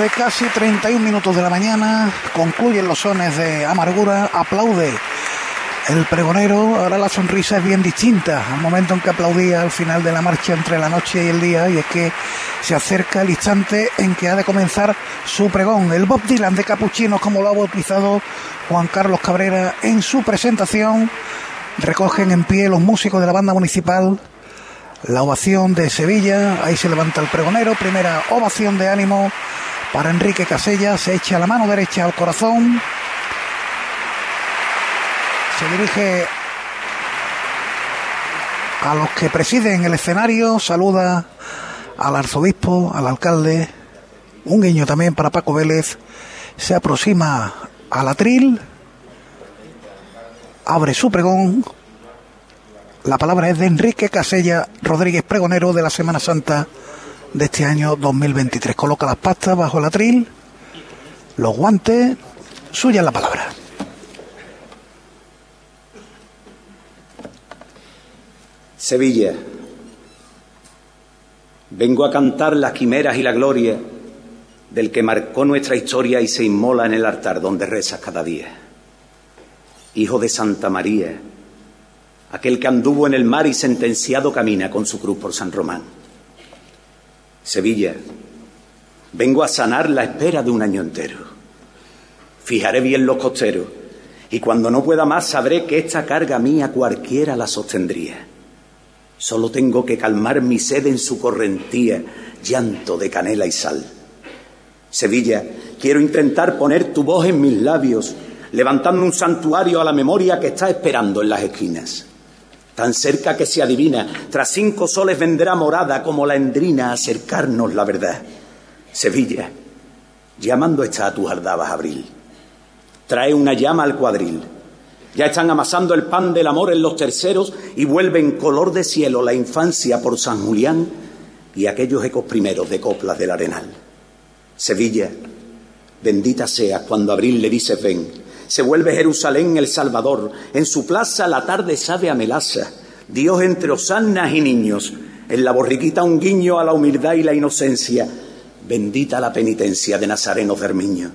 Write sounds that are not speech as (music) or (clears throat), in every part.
12, casi 31 minutos de la mañana, concluyen los sones de amargura, aplaude el pregonero, ahora la sonrisa es bien distinta al momento en que aplaudía al final de la marcha entre la noche y el día, y es que se acerca el instante en que ha de comenzar su pregón. El Bob Dylan de Capuchinos, como lo ha bautizado Juan Carlos Cabrera en su presentación, recogen en pie los músicos de la banda municipal. La ovación de Sevilla, ahí se levanta el pregonero, primera ovación de ánimo para Enrique Casella, se echa la mano derecha al corazón, se dirige a los que presiden el escenario, saluda al arzobispo, al alcalde, un guiño también para Paco Vélez, se aproxima al atril, abre su pregón, la palabra es de Enrique Casella Rodríguez, pregonero de la Semana Santa de este año 2023. Coloca las pastas bajo el atril, los guantes, suya la palabra. Sevilla, vengo a cantar las quimeras y la gloria del que marcó nuestra historia y se inmola en el altar donde rezas cada día. Hijo de Santa María, aquel que anduvo en el mar y sentenciado camina con su cruz por San Román. Sevilla, vengo a sanar la espera de un año entero. Fijaré bien los costeros y cuando no pueda más sabré que esta carga mía cualquiera la sostendría. Solo tengo que calmar mi sed en su correntía, llanto de canela y sal. Sevilla, quiero intentar poner tu voz en mis labios, levantando un santuario a la memoria que está esperando en las esquinas tan cerca que se adivina, tras cinco soles vendrá morada como la endrina a acercarnos la verdad. Sevilla, llamando está a tus ardabas abril. Trae una llama al cuadril. Ya están amasando el pan del amor en los terceros y vuelven color de cielo la infancia por San Julián y aquellos ecos primeros de coplas del arenal. Sevilla, bendita seas cuando abril le dice ven se vuelve Jerusalén el Salvador. En su plaza la tarde sabe a melaza. Dios entre osanas y niños. En la borriquita un guiño a la humildad y la inocencia. Bendita la penitencia de Nazareno Fermiño.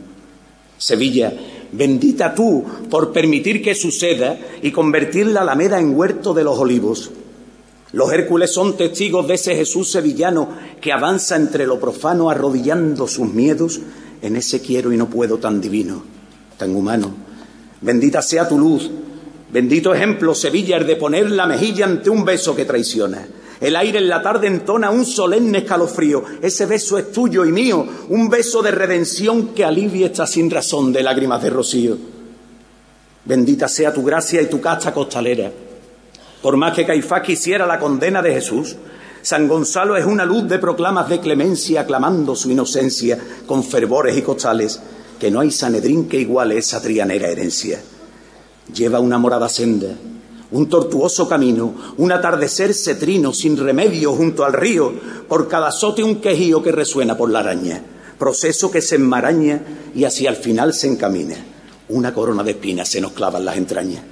Sevilla, bendita tú por permitir que suceda y convertir la Alameda en huerto de los olivos. Los Hércules son testigos de ese Jesús sevillano que avanza entre lo profano arrodillando sus miedos en ese quiero y no puedo tan divino, tan humano Bendita sea tu luz. Bendito ejemplo, Sevilla, el de poner la mejilla ante un beso que traiciona. El aire en la tarde entona un solemne escalofrío. Ese beso es tuyo y mío, un beso de redención que alivia esta sin razón de lágrimas de rocío. Bendita sea tu gracia y tu casta costalera. Por más que Caifás quisiera la condena de Jesús, San Gonzalo es una luz de proclamas de clemencia, aclamando su inocencia con fervores y costales que no hay Sanedrín que iguale esa trianera herencia. Lleva una morada senda, un tortuoso camino, un atardecer cetrino sin remedio junto al río, por cada sote un quejío que resuena por la araña, proceso que se enmaraña y hacia el final se encamina. Una corona de espinas se nos clava en las entrañas.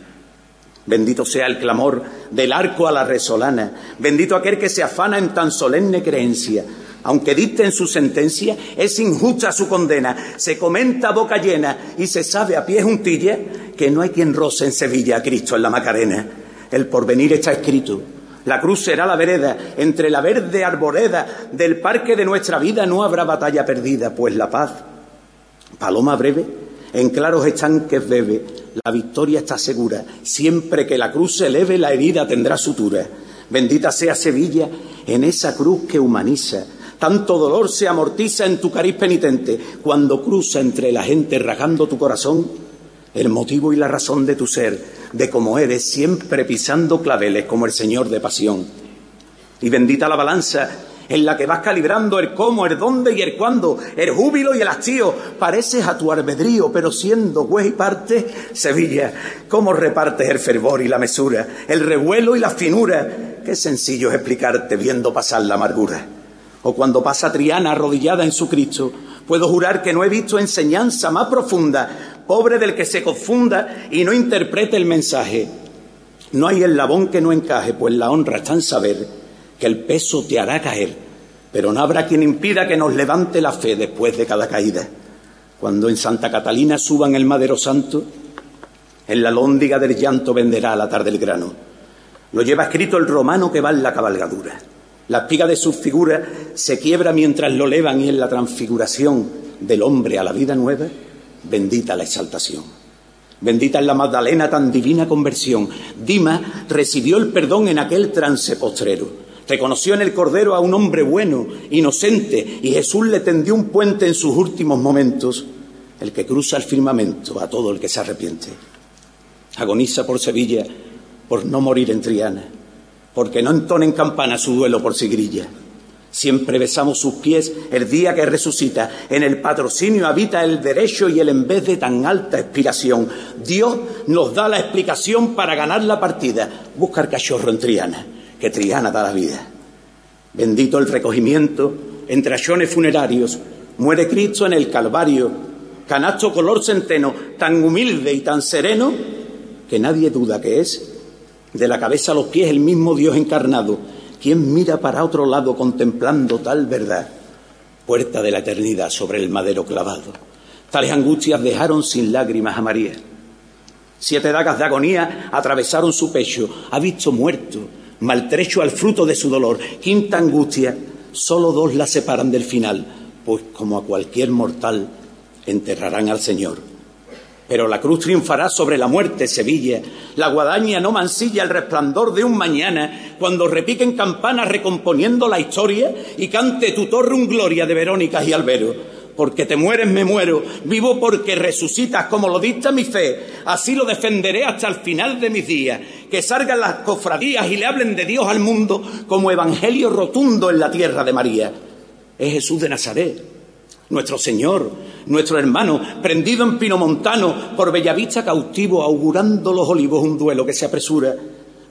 Bendito sea el clamor del arco a la resolana, bendito aquel que se afana en tan solemne creencia, aunque dicten su sentencia, es injusta su condena. Se comenta boca llena y se sabe a pie juntilla que no hay quien roce en Sevilla a Cristo en la Macarena. El porvenir está escrito. La cruz será la vereda, entre la verde arboreda del parque de nuestra vida no habrá batalla perdida, pues la paz, paloma breve, en claros estanques bebe, la victoria está segura, siempre que la cruz se eleve la herida tendrá sutura. Bendita sea Sevilla en esa cruz que humaniza, tanto dolor se amortiza en tu cariz penitente cuando cruza entre la gente rajando tu corazón el motivo y la razón de tu ser, de cómo eres, siempre pisando claveles como el Señor de pasión. Y bendita la balanza en la que vas calibrando el cómo, el dónde y el cuándo, el júbilo y el hastío. Pareces a tu albedrío, pero siendo güey y parte, Sevilla, cómo repartes el fervor y la mesura, el revuelo y la finura. Qué sencillo es explicarte viendo pasar la amargura o cuando pasa Triana arrodillada en su Cristo, puedo jurar que no he visto enseñanza más profunda, pobre del que se confunda y no interprete el mensaje. No hay el labón que no encaje, pues la honra está en saber que el peso te hará caer, pero no habrá quien impida que nos levante la fe después de cada caída. Cuando en Santa Catalina suban el madero santo, en la lóndiga del llanto venderá a la tarde el grano. Lo lleva escrito el romano que va en la cabalgadura. La espiga de su figura se quiebra mientras lo levan y en la transfiguración del hombre a la vida nueva, bendita la exaltación. Bendita es la Magdalena tan divina conversión. Dima recibió el perdón en aquel trance postrero. Reconoció en el Cordero a un hombre bueno, inocente, y Jesús le tendió un puente en sus últimos momentos, el que cruza el firmamento a todo el que se arrepiente. Agoniza por Sevilla por no morir en Triana, porque no entona en campana su duelo por Sigrilla. Siempre besamos sus pies el día que resucita. En el patrocinio habita el derecho y el en vez de tan alta expiración. Dios nos da la explicación para ganar la partida. Buscar cachorro en Triana que Triana da la vida. Bendito el recogimiento entre achones funerarios, muere Cristo en el Calvario, canasto color centeno, tan humilde y tan sereno, que nadie duda que es, de la cabeza a los pies el mismo Dios encarnado, quien mira para otro lado contemplando tal verdad, puerta de la eternidad sobre el madero clavado. Tales angustias dejaron sin lágrimas a María. Siete dagas de agonía atravesaron su pecho, ha visto muerto, maltrecho al fruto de su dolor, quinta angustia, solo dos la separan del final, pues como a cualquier mortal enterrarán al Señor. Pero la cruz triunfará sobre la muerte, Sevilla. La guadaña no mancilla el resplandor de un mañana cuando repiquen campanas recomponiendo la historia y cante tu torre un gloria de Verónicas y Albero porque te mueres me muero, vivo porque resucitas como lo dicta mi fe, así lo defenderé hasta el final de mis días, que salgan las cofradías y le hablen de Dios al mundo como evangelio rotundo en la tierra de María. Es Jesús de Nazaret, nuestro Señor, nuestro hermano, prendido en Pino Montano, por Bellavista cautivo, augurando los olivos un duelo que se apresura,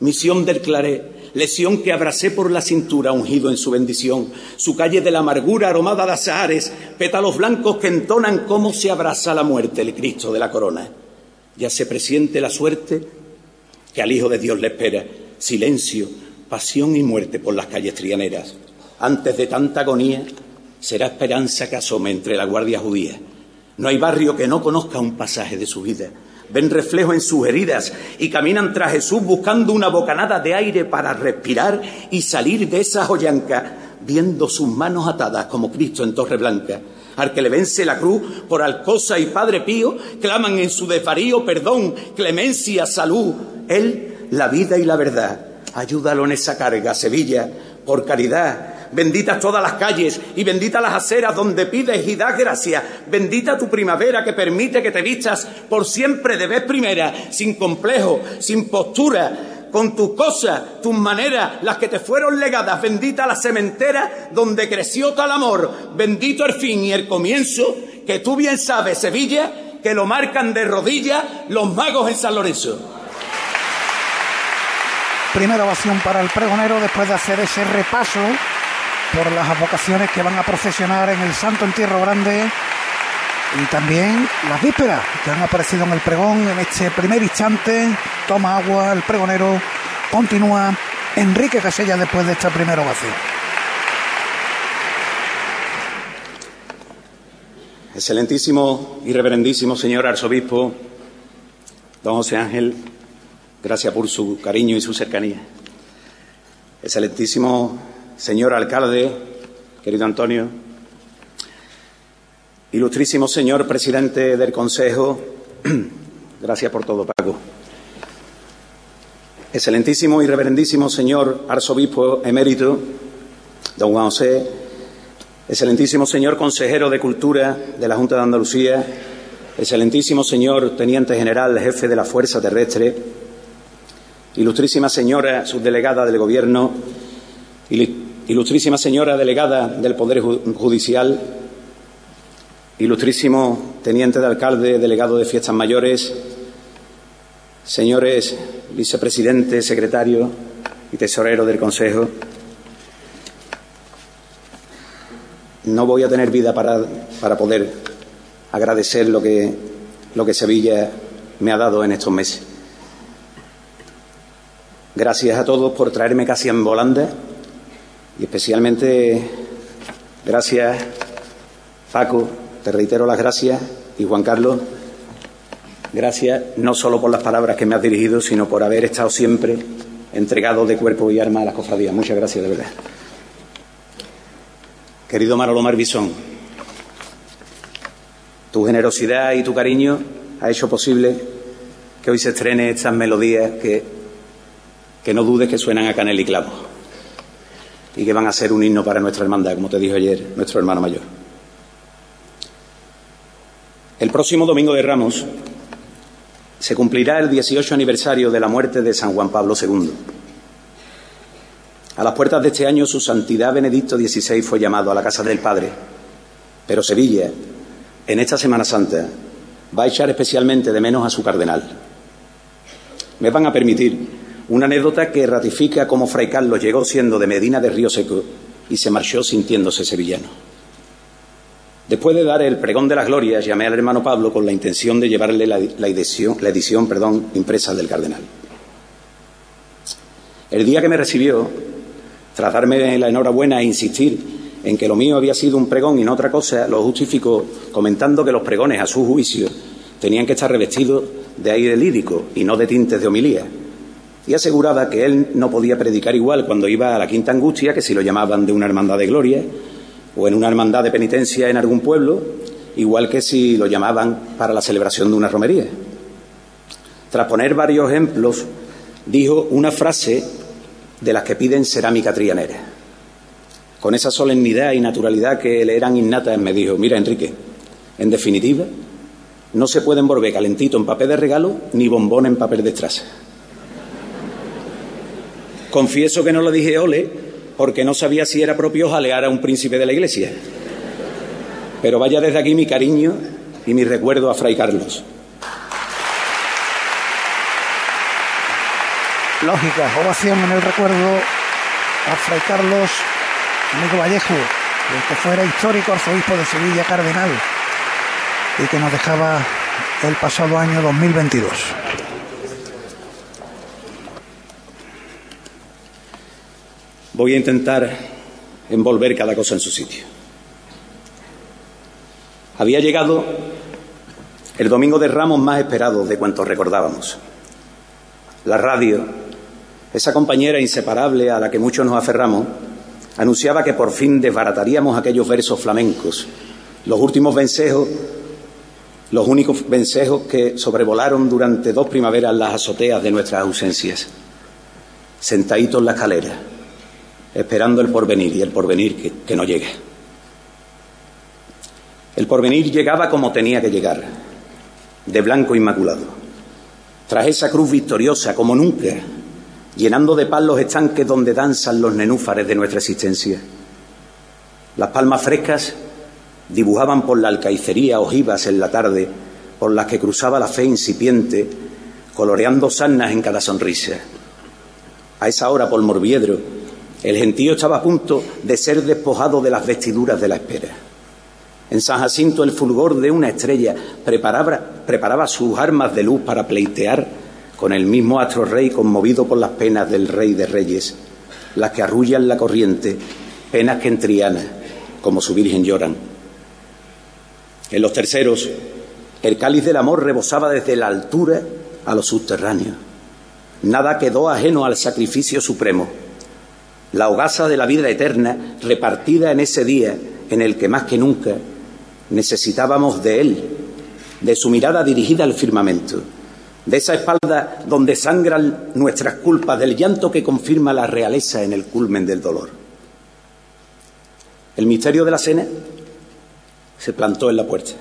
misión del Claret, lesión que abracé por la cintura, ungido en su bendición, su calle de la amargura aromada de azahares, pétalos blancos que entonan cómo se abraza la muerte, el Cristo de la corona. Ya se presiente la suerte que al Hijo de Dios le espera, silencio, pasión y muerte por las calles trianeras. Antes de tanta agonía, será esperanza que asome entre la guardia judía. No hay barrio que no conozca un pasaje de su vida ven reflejo en sus heridas y caminan tras Jesús buscando una bocanada de aire para respirar y salir de esa joyanca, viendo sus manos atadas como Cristo en Torre Blanca. Al que le vence la cruz por Alcosa y Padre Pío, claman en su desvarío perdón, clemencia, salud. Él, la vida y la verdad. Ayúdalo en esa carga, Sevilla, por caridad, benditas todas las calles y benditas las aceras donde pides y das gracias. Bendita tu primavera que permite que te vistas por siempre de vez primera, sin complejo, sin postura, con tus cosas, tus maneras, las que te fueron legadas. Bendita la cementera donde creció tal amor. Bendito el fin y el comienzo, que tú bien sabes, Sevilla, que lo marcan de rodillas los magos en San Lorenzo. Primera ovación para el pregonero después de hacer ese repaso por las vocaciones que van a procesionar en el Santo Entierro Grande y también las vísperas que han aparecido en el pregón en este primer instante. Toma agua, el pregonero continúa. Enrique Casella después de esta primera ovación. Excelentísimo y reverendísimo señor arzobispo, don José Ángel, gracias por su cariño y su cercanía. Excelentísimo señor alcalde, querido Antonio, ilustrísimo señor presidente del Consejo, (clears throat) gracias por todo, Paco. Excelentísimo y reverendísimo señor arzobispo emérito, don Juan José, excelentísimo señor consejero de Cultura de la Junta de Andalucía, excelentísimo señor teniente general, jefe de la Fuerza Terrestre, ilustrísima señora subdelegada del Gobierno, Ilustrísima señora delegada del Poder Judicial, ilustrísimo teniente de alcalde, delegado de fiestas mayores, señores vicepresidente, secretario y tesorero del Consejo, no voy a tener vida para, para poder agradecer lo que, lo que Sevilla me ha dado en estos meses. Gracias a todos por traerme casi en volanda y especialmente Gracias, Paco, te reitero las gracias y Juan Carlos, gracias no solo por las palabras que me has dirigido, sino por haber estado siempre entregado de cuerpo y alma a las cofradías. Muchas gracias, de verdad. Querido Manolo Marbisón, tu generosidad y tu cariño ha hecho posible que hoy se estrene estas melodías que, que no dudes que suenan a canel y clavo y que van a ser un himno para nuestra hermandad, como te dijo ayer nuestro hermano mayor. El próximo domingo de Ramos se cumplirá el 18 aniversario de la muerte de San Juan Pablo II. A las puertas de este año su santidad Benedicto XVI fue llamado a la casa del Padre, pero Sevilla, en esta Semana Santa, va a echar especialmente de menos a su cardenal. Me van a permitir una anécdota que ratifica cómo Fray Carlos llegó siendo de Medina de Río Seco y se marchó sintiéndose sevillano. Después de dar el pregón de las glorias, llamé al hermano Pablo con la intención de llevarle la, edición, la edición perdón, impresa del cardenal. El día que me recibió, tras darme la enhorabuena e insistir en que lo mío había sido un pregón y no otra cosa, lo justificó comentando que los pregones, a su juicio, tenían que estar revestidos de aire lírico y no de tintes de homilía, y aseguraba que él no podía predicar igual cuando iba a la Quinta Angustia que si lo llamaban de una hermandad de gloria o en una hermandad de penitencia en algún pueblo, igual que si lo llamaban para la celebración de una romería. Tras poner varios ejemplos, dijo una frase de las que piden cerámica trianera. Con esa solemnidad y naturalidad que le eran innatas, me dijo, mira Enrique, en definitiva, no se puede envolver calentito en papel de regalo ni bombón en papel de estraza. Confieso que no lo dije ole porque no sabía si era propio jalear a un príncipe de la iglesia. Pero vaya desde aquí mi cariño y mi recuerdo a Fray Carlos. Lógica, ovación en el recuerdo a Fray Carlos Amigo Vallejo, el que fuera histórico arzobispo de Sevilla Cardenal y que nos dejaba el pasado año 2022. Voy a intentar envolver cada cosa en su sitio. Había llegado el domingo de Ramos más esperado de cuantos recordábamos. La radio, esa compañera inseparable a la que muchos nos aferramos, anunciaba que por fin desbarataríamos aquellos versos flamencos, los últimos vencejos, los únicos vencejos que sobrevolaron durante dos primaveras las azoteas de nuestras ausencias, sentaditos en la escalera esperando el porvenir y el porvenir que, no llega. El porvenir llegaba como tenía que llegar, de blanco inmaculado, tras esa cruz victoriosa como nunca, llenando de paz los estanques donde danzan los nenúfares de nuestra existencia. Las palmas frescas dibujaban por la alcaicería ojivas en la tarde, por las que cruzaba la fe incipiente, coloreando sarnas en cada sonrisa. A esa hora, por Morviedro, el gentío estaba a punto de ser despojado de las vestiduras de la espera. En San Jacinto el fulgor de una estrella preparaba, sus armas de luz para pleitear con el mismo astro rey conmovido por las penas del rey de reyes, las que arrullan la corriente, penas que en Triana, como su virgen lloran. En los terceros, el cáliz del amor rebosaba desde la altura a lo subterráneo. Nada quedó ajeno al sacrificio supremo la hogaza de la vida eterna repartida en ese día en el que más que nunca necesitábamos de Él, de su mirada dirigida al firmamento, de esa espalda donde sangran nuestras culpas, del llanto que confirma la realeza en el culmen del dolor. El misterio de la cena se plantó en la puerta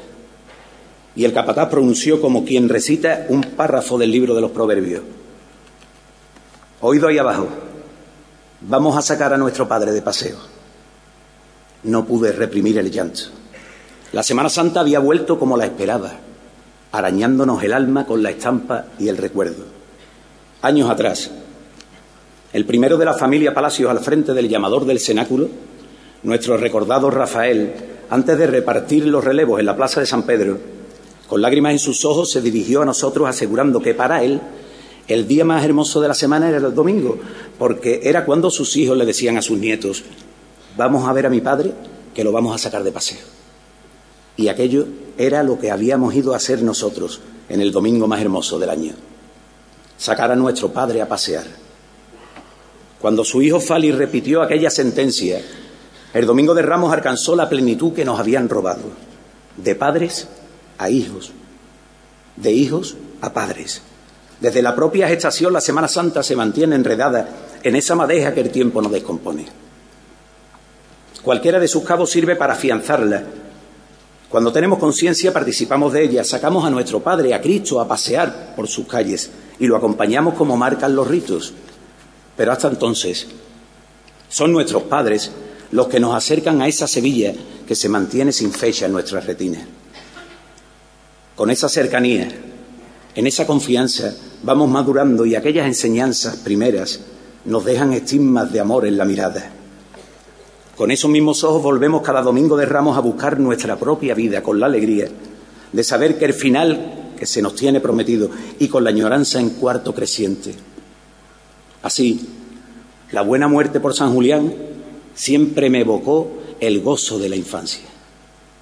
y el capataz pronunció como quien recita un párrafo del libro de los proverbios. Oído ahí abajo Vamos a sacar a nuestro padre de paseo. No pude reprimir el llanto. La Semana Santa había vuelto como la esperaba, arañándonos el alma con la estampa y el recuerdo. Años atrás, el primero de la familia Palacios al frente del llamador del cenáculo, nuestro recordado Rafael, antes de repartir los relevos en la plaza de San Pedro, con lágrimas en sus ojos se dirigió a nosotros asegurando que para él el día más hermoso de la semana era el domingo, porque era cuando sus hijos le decían a sus nietos, vamos a ver a mi padre, que lo vamos a sacar de paseo. Y aquello era lo que habíamos ido a hacer nosotros en el domingo más hermoso del año. Sacar a nuestro padre a pasear. Cuando su hijo Fali repitió aquella sentencia, el domingo de Ramos alcanzó la plenitud que nos habían robado. De padres a hijos. De hijos a padres. Desde la propia gestación la Semana Santa se mantiene enredada en esa madeja que el tiempo no descompone. Cualquiera de sus cabos sirve para afianzarla. Cuando tenemos conciencia participamos de ella, sacamos a nuestro Padre, a Cristo, a pasear por sus calles y lo acompañamos como marcan los ritos. Pero hasta entonces son nuestros padres los que nos acercan a esa Sevilla que se mantiene sin fecha en nuestra retina. Con esa cercanía, en esa confianza, vamos madurando y aquellas enseñanzas primeras nos dejan estigmas de amor en la mirada. Con esos mismos ojos volvemos cada domingo de ramos a buscar nuestra propia vida con la alegría de saber que el final que se nos tiene prometido y con la añoranza en cuarto creciente. Así, la buena muerte por San Julián siempre me evocó el gozo de la infancia.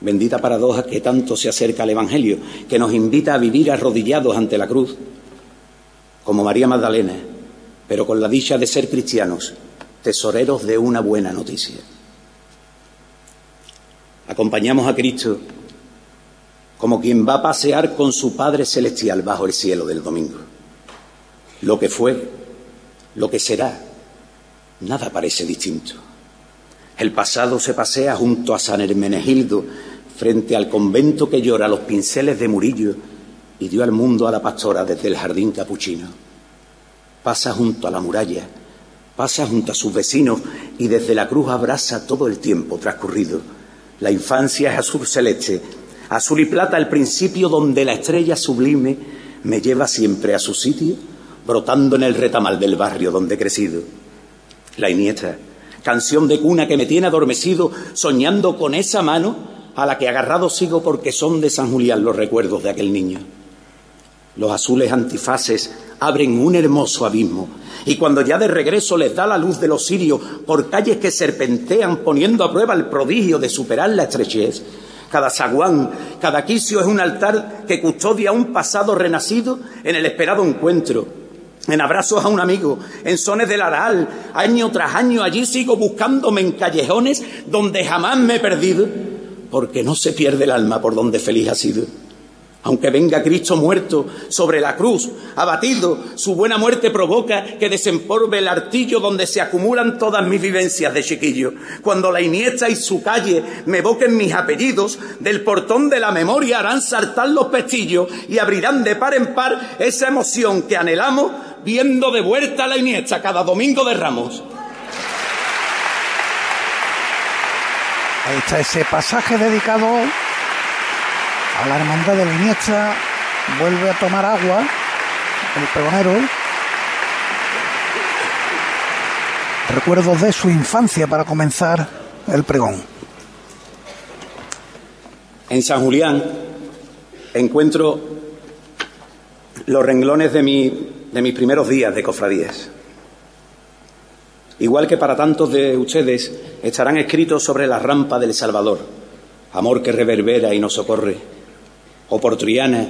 Bendita paradoja que tanto se acerca al Evangelio, que nos invita a vivir arrodillados ante la cruz, como María Magdalena, pero con la dicha de ser cristianos, tesoreros de una buena noticia. Acompañamos a Cristo como quien va a pasear con su Padre Celestial bajo el cielo del domingo. Lo que fue, lo que será, nada parece distinto. El pasado se pasea junto a San Hermenegildo, frente al convento que llora los pinceles de Murillo y dio al mundo a la pastora desde el jardín capuchino. Pasa junto a la muralla, pasa junto a sus vecinos y desde la cruz abraza todo el tiempo transcurrido. La infancia es azul celeste, azul y plata el principio donde la estrella sublime me lleva siempre a su sitio, brotando en el retamal del barrio donde he crecido. La iniesta, canción de cuna que me tiene adormecido, soñando con esa mano a la que agarrado sigo porque son de San Julián los recuerdos de aquel niño. Los azules antifaces abren un hermoso abismo y cuando ya de regreso les da la luz de los sirios por calles que serpentean poniendo a prueba el prodigio de superar la estrechez, cada zaguán, cada quicio es un altar que custodia un pasado renacido en el esperado encuentro. En abrazos a un amigo, en sones del aral, año tras año allí sigo buscándome en callejones donde jamás me he perdido, porque no se pierde el alma por donde feliz ha sido. Aunque venga Cristo muerto sobre la cruz, abatido, su buena muerte provoca que desempolve el artillo donde se acumulan todas mis vivencias de chiquillo. Cuando la Iniesta y su calle me evoquen mis apellidos, del portón de la memoria harán saltar los pestillos y abrirán de par en par esa emoción que anhelamos viendo de vuelta la Iniesta cada domingo de Ramos. Ahí está ese pasaje dedicado a la hermandad de la vuelve a tomar agua el pregonero. Recuerdos de su infancia para comenzar el pregón. En San Julián encuentro los renglones de, mi, de mis primeros días de cofradías. Igual que para tantos de ustedes estarán escritos sobre la rampa del Salvador, amor que reverbera y nos socorre o por Triana,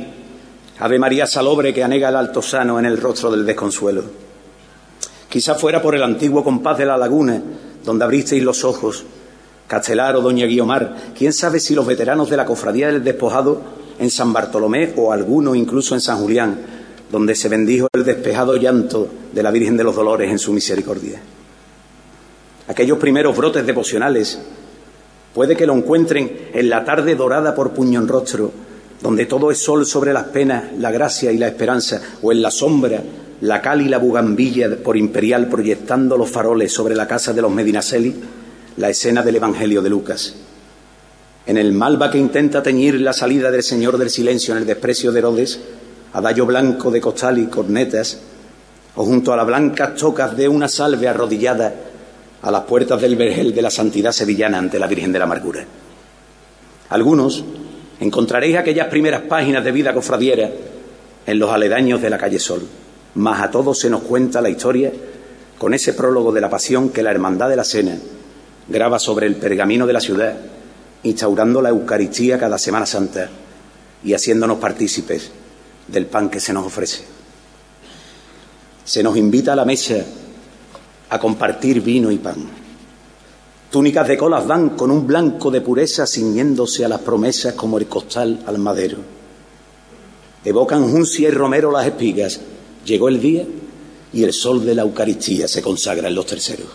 Ave María Salobre que anega el altosano en el rostro del desconsuelo. Quizá fuera por el antiguo compás de la laguna, donde abristeis los ojos, Castelar o Doña Guiomar, quién sabe si los veteranos de la cofradía del despojado en San Bartolomé o alguno incluso en San Julián, donde se bendijo el despejado llanto de la Virgen de los Dolores en su misericordia. Aquellos primeros brotes devocionales puede que lo encuentren en la tarde dorada por puño en rostro donde todo es sol sobre las penas, la gracia y la esperanza, o en la sombra, la cal y la bugambilla por imperial proyectando los faroles sobre la casa de los Medinaceli, la escena del Evangelio de Lucas. En el malva que intenta teñir la salida del Señor del Silencio en el desprecio de Herodes, adallo blanco de costal y cornetas, o junto a las blancas tocas de una salve arrodillada a las puertas del vergel de la santidad sevillana ante la Virgen de la Amargura. Algunos, Encontraréis aquellas primeras páginas de vida cofradiera en los aledaños de la calle Sol. Mas a todos se nos cuenta la historia con ese prólogo de la pasión que la Hermandad de la Cena graba sobre el pergamino de la ciudad, instaurando la Eucaristía cada Semana Santa y haciéndonos partícipes del pan que se nos ofrece. Se nos invita a la mesa a compartir vino y pan. Túnicas de colas van con un blanco de pureza ciñéndose a las promesas como el costal al madero. Evocan juncia y romero las espigas. Llegó el día y el sol de la Eucaristía se consagra en los terceros.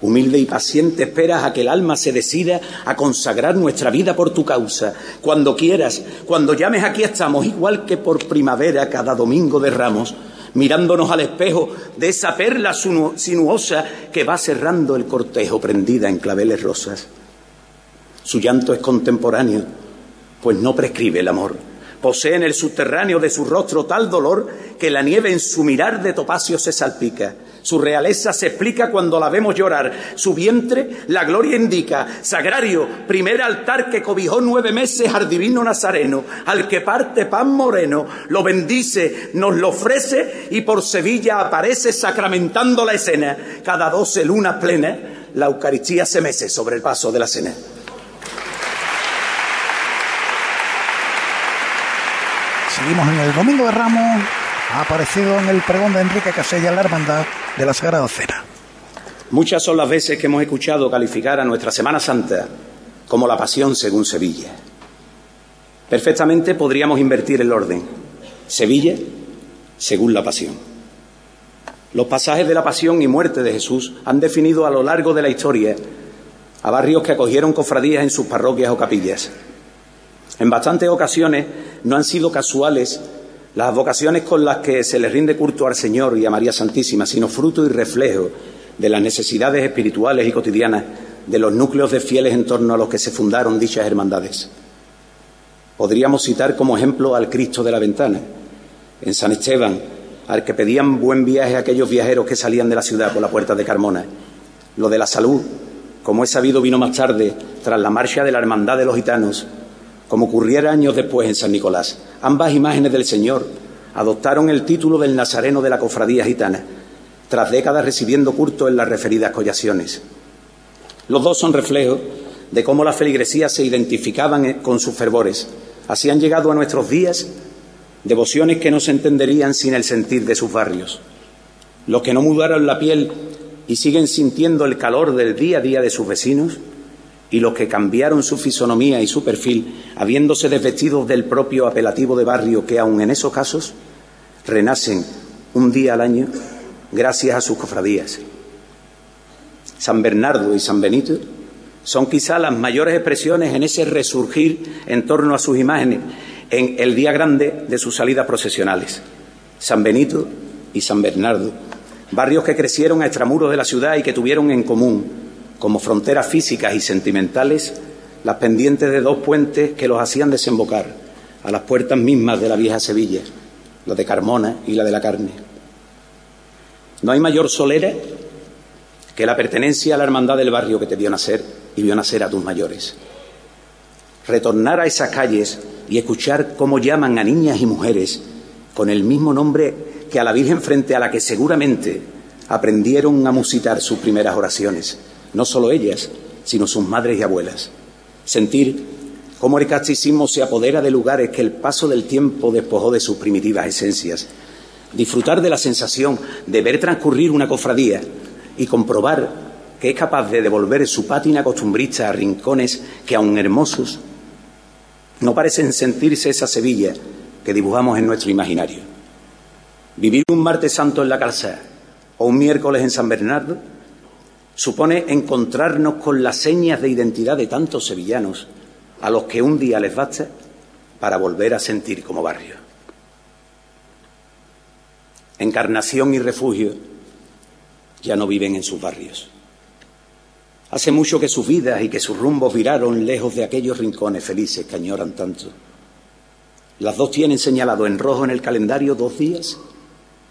Humilde y paciente esperas a que el alma se decida a consagrar nuestra vida por tu causa. Cuando quieras, cuando llames, aquí estamos, igual que por primavera cada domingo de ramos, mirándonos al espejo de esa perla sinuosa que va cerrando el cortejo prendida en claveles rosas. Su llanto es contemporáneo, pues no prescribe el amor Posee en el subterráneo de su rostro tal dolor que la nieve en su mirar de topacio se salpica. Su realeza se explica cuando la vemos llorar. Su vientre la gloria indica. Sagrario, primer altar que cobijó nueve meses al divino Nazareno, al que parte pan moreno, lo bendice, nos lo ofrece y por Sevilla aparece sacramentando la escena. Cada doce lunas plenas, la Eucaristía se mece sobre el paso de la cena. Seguimos en el Domingo de Ramos. Ha aparecido en el pregón de Enrique Casella la hermandad de la Sagrada Cena. Muchas son las veces que hemos escuchado calificar a nuestra Semana Santa como la pasión según Sevilla. Perfectamente podríamos invertir el orden. Sevilla según la pasión. Los pasajes de la pasión y muerte de Jesús han definido a lo largo de la historia a barrios que acogieron cofradías en sus parroquias o capillas. En bastantes ocasiones no han sido casuales las vocaciones con las que se les rinde culto al Señor y a María Santísima, sino fruto y reflejo de las necesidades espirituales y cotidianas de los núcleos de fieles en torno a los que se fundaron dichas hermandades. Podríamos citar como ejemplo al Cristo de la Ventana, en San Esteban, al que pedían buen viaje a aquellos viajeros que salían de la ciudad por la puerta de Carmona. Lo de la salud, como es sabido, vino más tarde, tras la marcha de la Hermandad de los Gitanos, como ocurriera años después en San Nicolás. Ambas imágenes del Señor adoptaron el título del Nazareno de la Cofradía Gitana, tras décadas recibiendo culto en las referidas collaciones. Los dos son reflejos de cómo las feligresías se identificaban con sus fervores. Así han llegado a nuestros días devociones que no se entenderían sin el sentir de sus barrios. Los que no mudaron la piel y siguen sintiendo el calor del día a día de sus vecinos, y los que cambiaron su fisonomía y su perfil, habiéndose desvestido del propio apelativo de barrio que aun en esos casos renacen un día al año gracias a sus cofradías. San Bernardo y San Benito son quizá las mayores expresiones en ese resurgir en torno a sus imágenes en el día grande de sus salidas procesionales. San Benito y San Bernardo, barrios que crecieron a extramuros de la ciudad y que tuvieron en común como fronteras físicas y sentimentales las pendientes de dos puentes que los hacían desembocar a las puertas mismas de la vieja Sevilla, la de Carmona y la de la Carne. No hay mayor solera que la pertenencia a la hermandad del barrio que te vio nacer y vio nacer a tus mayores. Retornar a esas calles y escuchar cómo llaman a niñas y mujeres con el mismo nombre que a la Virgen frente a la que seguramente aprendieron a musitar sus primeras oraciones no solo ellas, sino sus madres y abuelas. Sentir cómo el casticismo se apodera de lugares que el paso del tiempo despojó de sus primitivas esencias. Disfrutar de la sensación de ver transcurrir una cofradía y comprobar que es capaz de devolver su pátina costumbrista a rincones que, aun hermosos, no parecen sentirse esa Sevilla que dibujamos en nuestro imaginario. Vivir un martes santo en la calzada o un miércoles en San Bernardo supone encontrarnos con las señas de identidad de tantos sevillanos a los que un día les basta para volver a sentir como barrio. Encarnación y refugio ya no viven en sus barrios. Hace mucho que sus vidas y que sus rumbos viraron lejos de aquellos rincones felices que añoran tanto. Las dos tienen señalado en rojo en el calendario dos días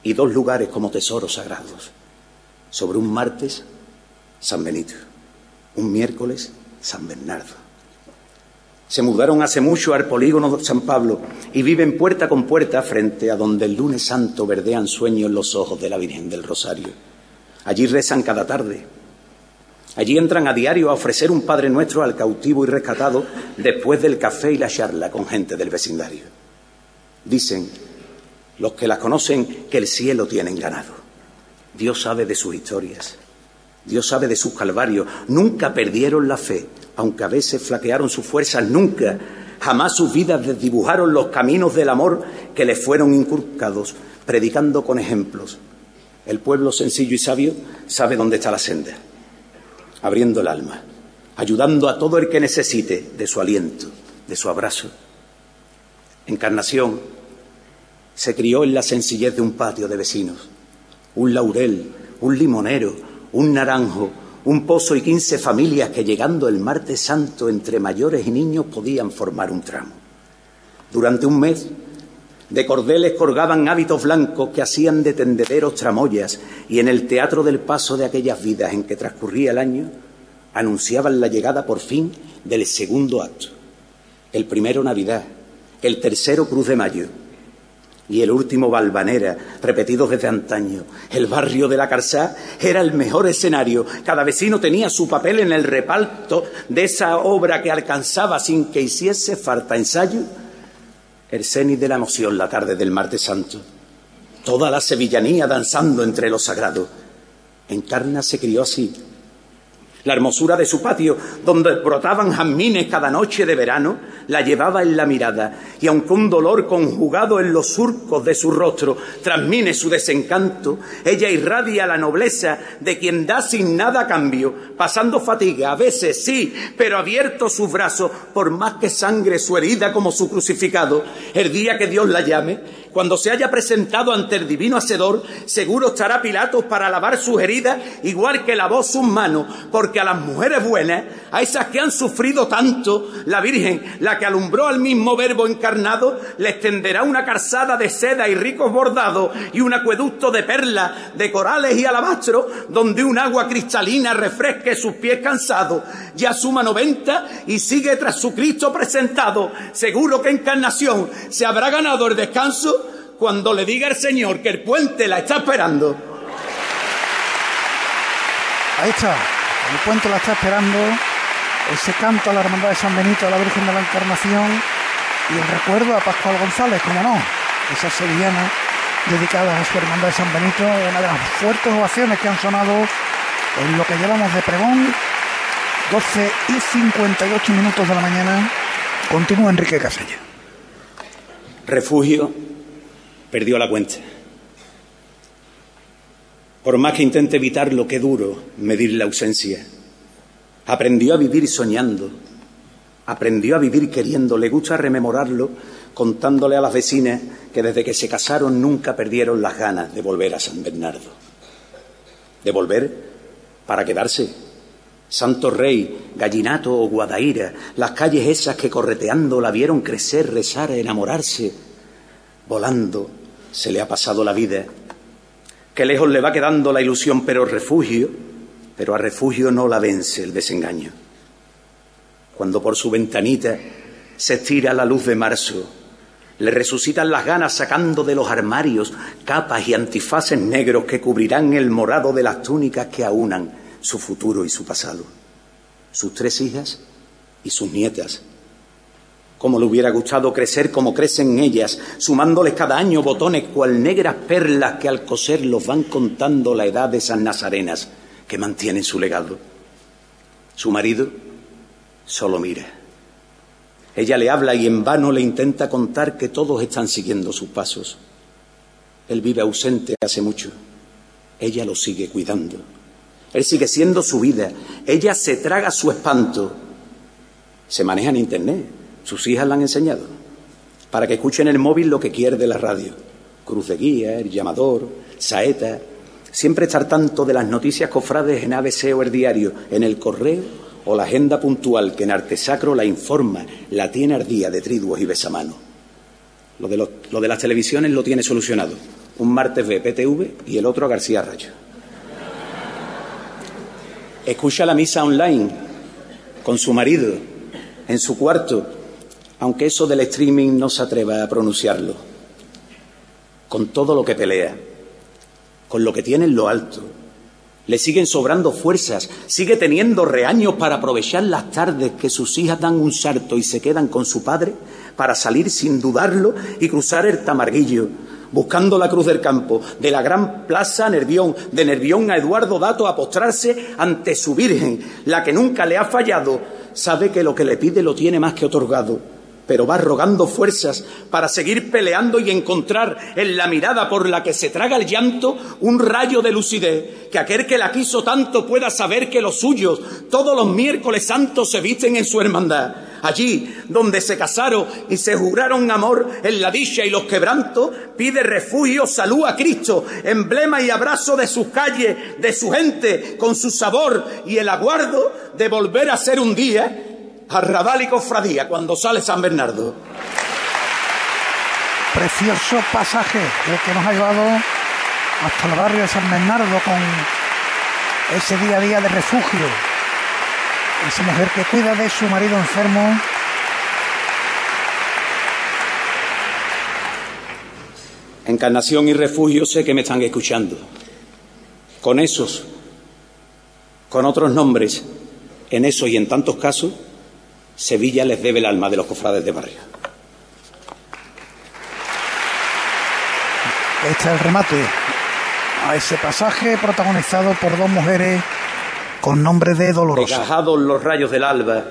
y dos lugares como tesoros sagrados. Sobre un martes San Benito. Un miércoles, San Bernardo. Se mudaron hace mucho al polígono de San Pablo y viven puerta con puerta frente a donde el lunes santo verdean sueños los ojos de la Virgen del Rosario. Allí rezan cada tarde. Allí entran a diario a ofrecer un Padre Nuestro al cautivo y rescatado después del café y la charla con gente del vecindario. Dicen los que las conocen que el cielo tienen ganado. Dios sabe de sus historias, Dios sabe de sus calvarios. Nunca perdieron la fe, aunque a veces flaquearon sus fuerzas, nunca, jamás sus vidas desdibujaron los caminos del amor que les fueron inculcados, predicando con ejemplos. El pueblo sencillo y sabio sabe dónde está la senda abriendo el alma, ayudando a todo el que necesite de su aliento, de su abrazo. Encarnación se crió en la sencillez de un patio de vecinos, un laurel, un limonero, un naranjo, un pozo y quince familias que llegando el martes santo entre mayores y niños podían formar un tramo. Durante un mes de cordeles colgaban hábitos blancos que hacían de tendederos tramoyas y en el teatro del paso de aquellas vidas en que transcurría el año anunciaban la llegada por fin del segundo acto. El primero Navidad, el tercero Cruz de Mayo y el último Balvanera, repetidos desde antaño. El barrio de la Carzá era el mejor escenario. Cada vecino tenía su papel en el reparto de esa obra que alcanzaba sin que hiciese falta ensayo el cenit de la emoción la tarde del martes santo. Toda la sevillanía danzando entre los sagrados. Encarna se crió así, la hermosura de su patio, donde brotaban jazmines cada noche de verano, la llevaba en la mirada, y aunque un dolor conjugado en los surcos de su rostro transmine su desencanto, ella irradia la nobleza de quien da sin nada cambio, pasando fatiga, a veces sí, pero abierto sus brazos, por más que sangre su herida como su crucificado, el día que Dios la llame, cuando se haya presentado ante el divino Hacedor, seguro estará Pilatos para lavar sus heridas, igual que lavó sus manos, porque a las mujeres buenas, a esas que han sufrido tanto, la Virgen, la que alumbró al mismo Verbo encarnado, les tenderá una calzada de seda y ricos bordados y un acueducto de perlas, de corales y alabastro, donde un agua cristalina refresque sus pies cansados. Ya suma noventa y sigue tras su Cristo presentado. Seguro que encarnación se habrá ganado el descanso cuando le diga el Señor que el puente la está esperando. Ahí está, el puente la está esperando, ese canto a la Hermandad de San Benito, a la Virgen de la Encarnación y el recuerdo a Pascual González, como no, esa sevillana dedicada a su Hermandad de San Benito, una de las fuertes ovaciones que han sonado en lo que llevamos de pregón, 12 y 58 minutos de la mañana. Continúa Enrique Casella. Refugio perdió la cuenta. Por más que intente evitarlo, qué duro medir la ausencia. Aprendió a vivir soñando, aprendió a vivir queriendo, le gusta rememorarlo contándole a las vecinas que desde que se casaron nunca perdieron las ganas de volver a San Bernardo. De volver para quedarse. Santo Rey, Gallinato o Guadaira, las calles esas que correteando la vieron crecer, rezar, enamorarse, volando, se le ha pasado la vida, que lejos le va quedando la ilusión, pero refugio, pero a refugio no la vence el desengaño. Cuando por su ventanita se estira la luz de marzo, le resucitan las ganas sacando de los armarios capas y antifaces negros que cubrirán el morado de las túnicas que aunan su futuro y su pasado. Sus tres hijas y sus nietas como le hubiera gustado crecer como crecen ellas, sumándoles cada año botones cual negras perlas que al coserlos van contando la edad de esas nazarenas que mantienen su legado. Su marido solo mira. Ella le habla y en vano le intenta contar que todos están siguiendo sus pasos. Él vive ausente hace mucho. Ella lo sigue cuidando. Él sigue siendo su vida. Ella se traga su espanto. Se maneja en Internet sus hijas la han enseñado. Para que escuchen el móvil lo que quiere de la radio. Cruz de guía, el llamador, saeta. Siempre estar tanto de las noticias cofrades en ABC o el diario, en el correo o la agenda puntual que en Artesacro la informa, la tiene ardía de triduos y besamanos. Lo de, lo de las televisiones lo tiene solucionado. Un martes ve PTV y el otro a García Rayo. Escucha la misa online con su marido en su cuarto aunque eso del streaming no se atreva a pronunciarlo, con todo lo que pelea, con lo que tiene en lo alto, Le siguen sobrando fuerzas, sigue teniendo reaños para aprovechar las tardes que sus hijas dan un salto y se quedan con su padre para salir sin dudarlo y cruzar el tamarguillo, buscando la cruz del campo, de la gran plaza Nervión, de Nervión a Eduardo Dato a postrarse ante su Virgen, la que nunca le ha fallado, sabe que lo que le pide lo tiene más que otorgado pero va rogando fuerzas para seguir peleando y encontrar en la mirada por la que se traga el llanto un rayo de lucidez, que aquel que la quiso tanto pueda saber que los suyos todos los miércoles santos se visten en su hermandad. Allí donde se casaron y se juraron amor en la dicha y los quebrantos, pide refugio, salud a Cristo, emblema y abrazo de sus calles, de su gente, con su sabor y el aguardo de volver a ser un día Arrabal y Cofradía cuando sale San Bernardo. Precioso pasaje el que nos ha llevado hasta el barrio de San Bernardo con ese día a día de refugio. Esa mujer que cuida de su marido enfermo. Encarnación y refugio sé que me están escuchando. Con esos, con otros nombres, en eso y en tantos casos, Sevilla les debe el alma de los cofrades de barrio. Este es el remate a ese pasaje protagonizado por dos mujeres con nombre de Dolorosa. Desgajados los rayos del alba,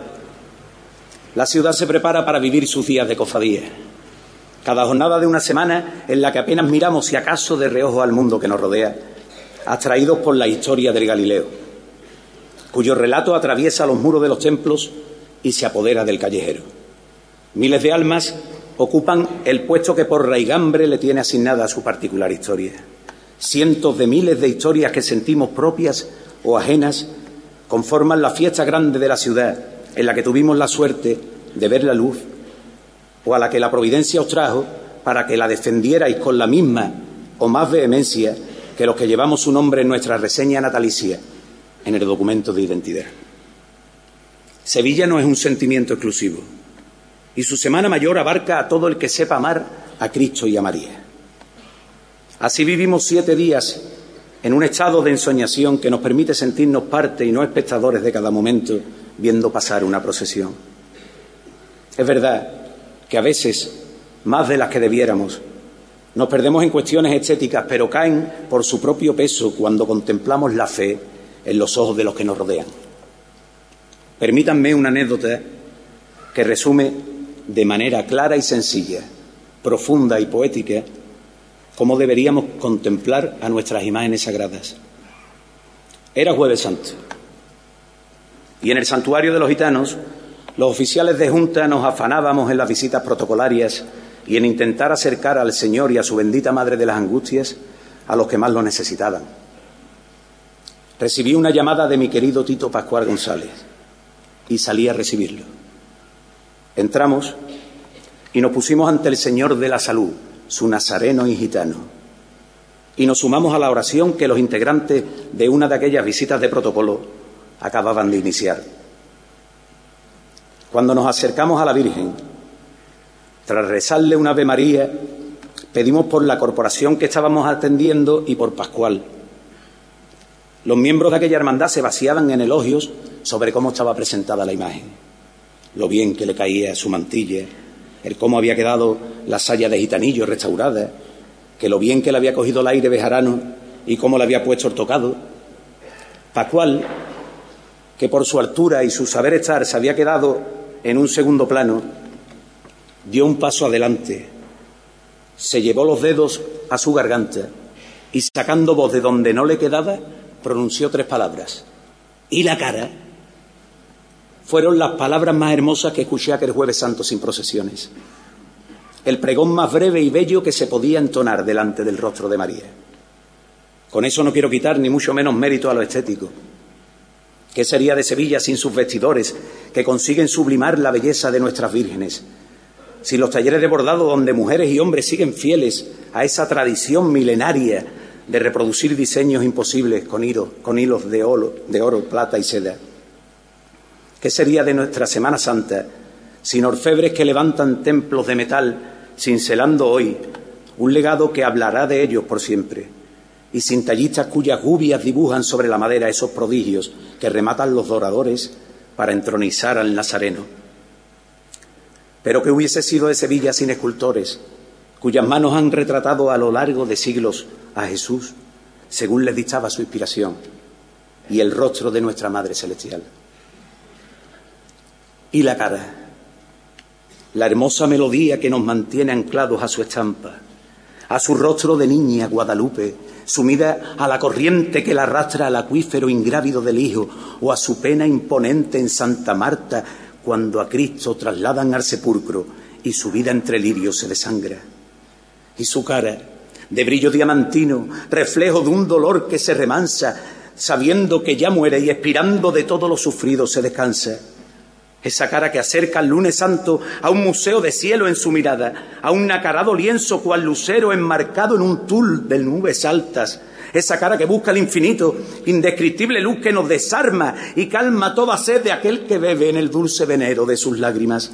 la ciudad se prepara para vivir sus días de cofradía. Cada jornada de una semana en la que apenas miramos si acaso de reojo al mundo que nos rodea, atraídos por la historia del Galileo, cuyo relato atraviesa los muros de los templos y se apodera del callejero. Miles de almas ocupan el puesto que por raigambre le tiene asignada a su particular historia. Cientos de miles de historias que sentimos propias o ajenas conforman la fiesta grande de la ciudad en la que tuvimos la suerte de ver la luz o a la que la providencia os trajo para que la defendierais con la misma o más vehemencia que los que llevamos su nombre en nuestra reseña natalicia en el documento de identidad. Sevilla no es un sentimiento exclusivo y su Semana Mayor abarca a todo el que sepa amar a Cristo y a María. Así vivimos siete días en un estado de ensoñación que nos permite sentirnos parte y no espectadores de cada momento viendo pasar una procesión. Es verdad que a veces, más de las que debiéramos, nos perdemos en cuestiones estéticas, pero caen por su propio peso cuando contemplamos la fe en los ojos de los que nos rodean. Permítanme una anécdota que resume de manera clara y sencilla, profunda y poética, cómo deberíamos contemplar a nuestras imágenes sagradas. Era jueves santo y en el santuario de los gitanos los oficiales de junta nos afanábamos en las visitas protocolarias y en intentar acercar al Señor y a su bendita Madre de las Angustias a los que más lo necesitaban. Recibí una llamada de mi querido Tito Pascual González y salí a recibirlo. Entramos y nos pusimos ante el Señor de la Salud, su nazareno y gitano, y nos sumamos a la oración que los integrantes de una de aquellas visitas de protocolo acababan de iniciar. Cuando nos acercamos a la Virgen, tras rezarle una Ave María, pedimos por la corporación que estábamos atendiendo y por Pascual. Los miembros de aquella hermandad se vaciaban en elogios sobre cómo estaba presentada la imagen, lo bien que le caía su mantilla, el cómo había quedado la saya de gitanillo restaurada, que lo bien que le había cogido el aire bejarano y cómo le había puesto el tocado. Pascual, que por su altura y su saber estar se había quedado en un segundo plano, dio un paso adelante, se llevó los dedos a su garganta y sacando voz de donde no le quedaba, pronunció tres palabras. Y la cara fueron las palabras más hermosas que escuché aquel jueves santo sin procesiones. El pregón más breve y bello que se podía entonar delante del rostro de María. Con eso no quiero quitar ni mucho menos mérito a lo estético. ¿Qué sería de Sevilla sin sus vestidores que consiguen sublimar la belleza de nuestras vírgenes? Sin los talleres de bordado donde mujeres y hombres siguen fieles a esa tradición milenaria de reproducir diseños imposibles con, hilos de oro, plata y seda. ¿Qué sería de nuestra Semana Santa sin orfebres que levantan templos de metal, cincelando hoy un legado que hablará de ellos por siempre? y cintallistas cuyas gubias dibujan sobre la madera esos prodigios que rematan los doradores para entronizar al Nazareno. Pero que hubiese sido de Sevilla sin escultores, cuyas manos han retratado a lo largo de siglos a Jesús, según les dictaba su inspiración, y el rostro de nuestra Madre Celestial. Y la cara, la hermosa melodía que nos mantiene anclados a su estampa, a su rostro de niña Guadalupe, sumida a la corriente que la arrastra al acuífero ingrávido del Hijo, o a su pena imponente en Santa Marta, cuando a Cristo trasladan al sepulcro y su vida entre lirios se desangra. Y su cara, de brillo diamantino, reflejo de un dolor que se remansa, sabiendo que ya muere y expirando de todo lo sufrido se descansa esa cara que acerca al lunes santo a un museo de cielo en su mirada, a un nacarado lienzo cual lucero enmarcado en un tul de nubes altas. Esa cara que busca el infinito, indescriptible luz que nos desarma y calma toda sed de aquel que bebe en el dulce venero de sus lágrimas.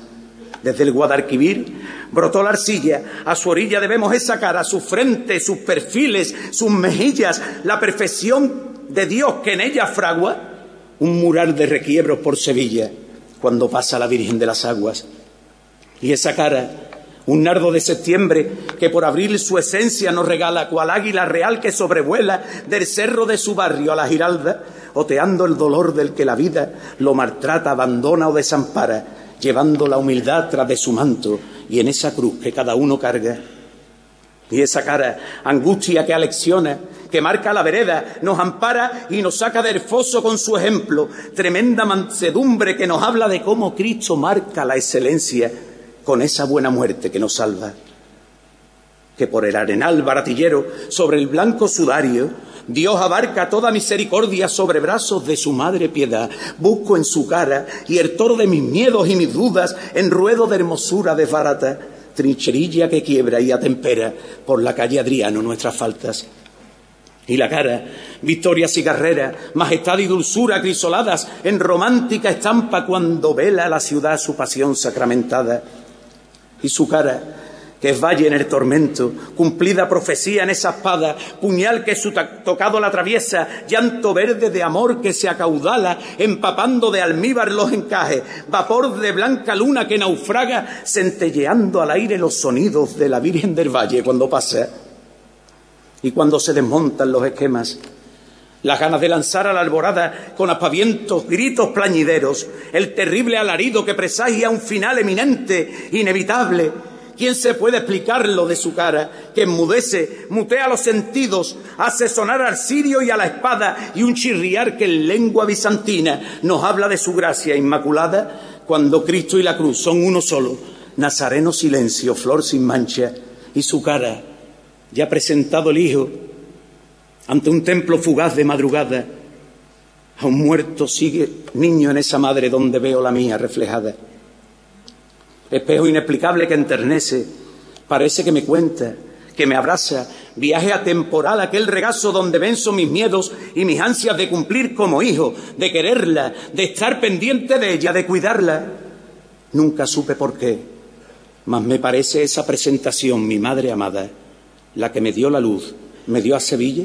Desde el Guadalquivir brotó la arcilla, a su orilla debemos esa cara, su frente, sus perfiles, sus mejillas, la perfección de Dios que en ella fragua, un mural de requiebros por Sevilla cuando pasa la Virgen de las Aguas. Y esa cara, un nardo de septiembre que por abrir su esencia nos regala cual águila real que sobrevuela del cerro de su barrio a la Giralda, oteando el dolor del que la vida lo maltrata, abandona o desampara, llevando la humildad tras de su manto y en esa cruz que cada uno carga. Y esa cara, angustia que alecciona, que marca la vereda, nos ampara y nos saca del foso con su ejemplo, tremenda mansedumbre que nos habla de cómo Cristo marca la excelencia con esa buena muerte que nos salva. Que por el arenal baratillero, sobre el blanco sudario, Dios abarca toda misericordia sobre brazos de su madre piedad. Busco en su cara y el toro de mis miedos y mis dudas en ruedo de hermosura desbarata, trincherilla que quiebra y atempera por la calle Adriano nuestras faltas y la cara, victorias y carreras, majestad y dulzura crisoladas en romántica estampa cuando vela la ciudad su pasión sacramentada. Y su cara, que es valle en el tormento, cumplida profecía en esa espada, puñal que su tocado la atraviesa, llanto verde de amor que se acaudala, empapando de almíbar los encajes, vapor de blanca luna que naufraga, centelleando al aire los sonidos de la Virgen del Valle cuando pasa y cuando se desmontan los esquemas, las ganas de lanzar a la alborada con apavientos, gritos plañideros, el terrible alarido que presagia un final eminente, inevitable. ¿Quién se puede explicar lo de su cara, que enmudece, mutea los sentidos, hace sonar al cirio y a la espada y un chirriar que en lengua bizantina nos habla de su gracia inmaculada, cuando Cristo y la cruz son uno solo, nazareno silencio, flor sin mancha, y su cara ya presentado el Hijo ante un templo fugaz de madrugada, a un muerto sigue niño en esa madre donde veo la mía reflejada. Espejo inexplicable que enternece, parece que me cuenta, que me abraza, viaje atemporal, aquel regazo donde venzo mis miedos y mis ansias de cumplir como hijo, de quererla, de estar pendiente de ella, de cuidarla. Nunca supe por qué, mas me parece esa presentación, mi madre amada, la que me dio la luz, me dio a Sevilla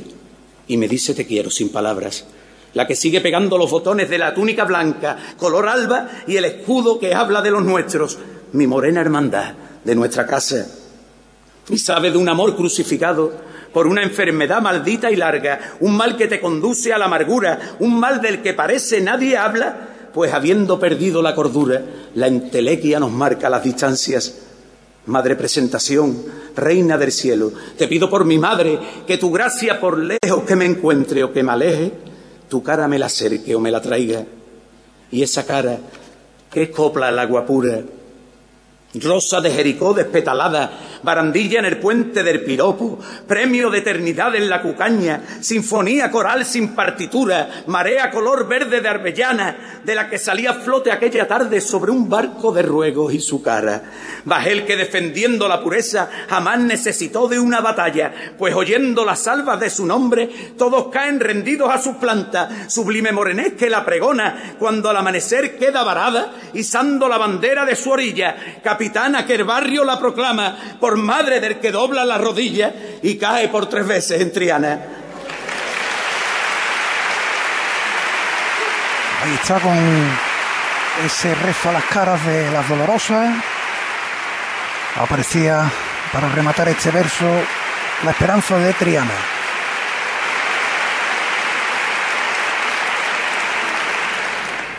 y me dice te quiero sin palabras. La que sigue pegando los botones de la túnica blanca, color alba, y el escudo que habla de los nuestros, mi morena hermandad de nuestra casa. Y sabe de un amor crucificado por una enfermedad maldita y larga, un mal que te conduce a la amargura, un mal del que parece nadie habla, pues habiendo perdido la cordura, la entelequia nos marca las distancias. Madre presentación, Reina del cielo, te pido por mi madre que tu gracia por lejos que me encuentre o que me aleje, tu cara me la acerque o me la traiga. Y esa cara que copla el agua pura, rosa de Jericó despetalada, barandilla en el puente del piropo, premio de eternidad en la cucaña, sinfonía coral sin partitura, marea color verde de arbellana, de la que salía flote aquella tarde sobre un barco de ruegos y su cara. Bajel que defendiendo la pureza jamás necesitó de una batalla, pues oyendo las salvas de su nombre, todos caen rendidos a sus plantas, sublime morenés que la pregona, cuando al amanecer queda varada, izando la bandera de su orilla, que el barrio la proclama por madre del que dobla la rodilla y cae por tres veces en Triana. Ahí está con ese rezo a las caras de las dolorosas. Aparecía para rematar este verso la esperanza de Triana.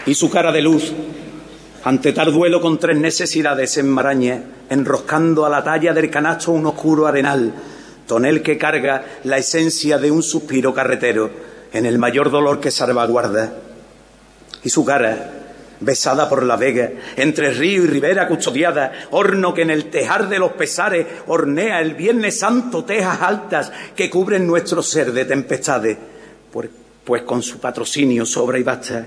Y su cara de luz ante tal duelo con tres necesidades, enmaraña, enroscando a la talla del canasto un oscuro arenal, tonel que carga la esencia de un suspiro carretero en el mayor dolor que salvaguarda. Y su cara, besada por la vega, entre río y ribera custodiada, horno que en el tejar de los pesares hornea el Viernes Santo tejas altas que cubren nuestro ser de tempestades, pues, pues con su patrocinio sobra y basta.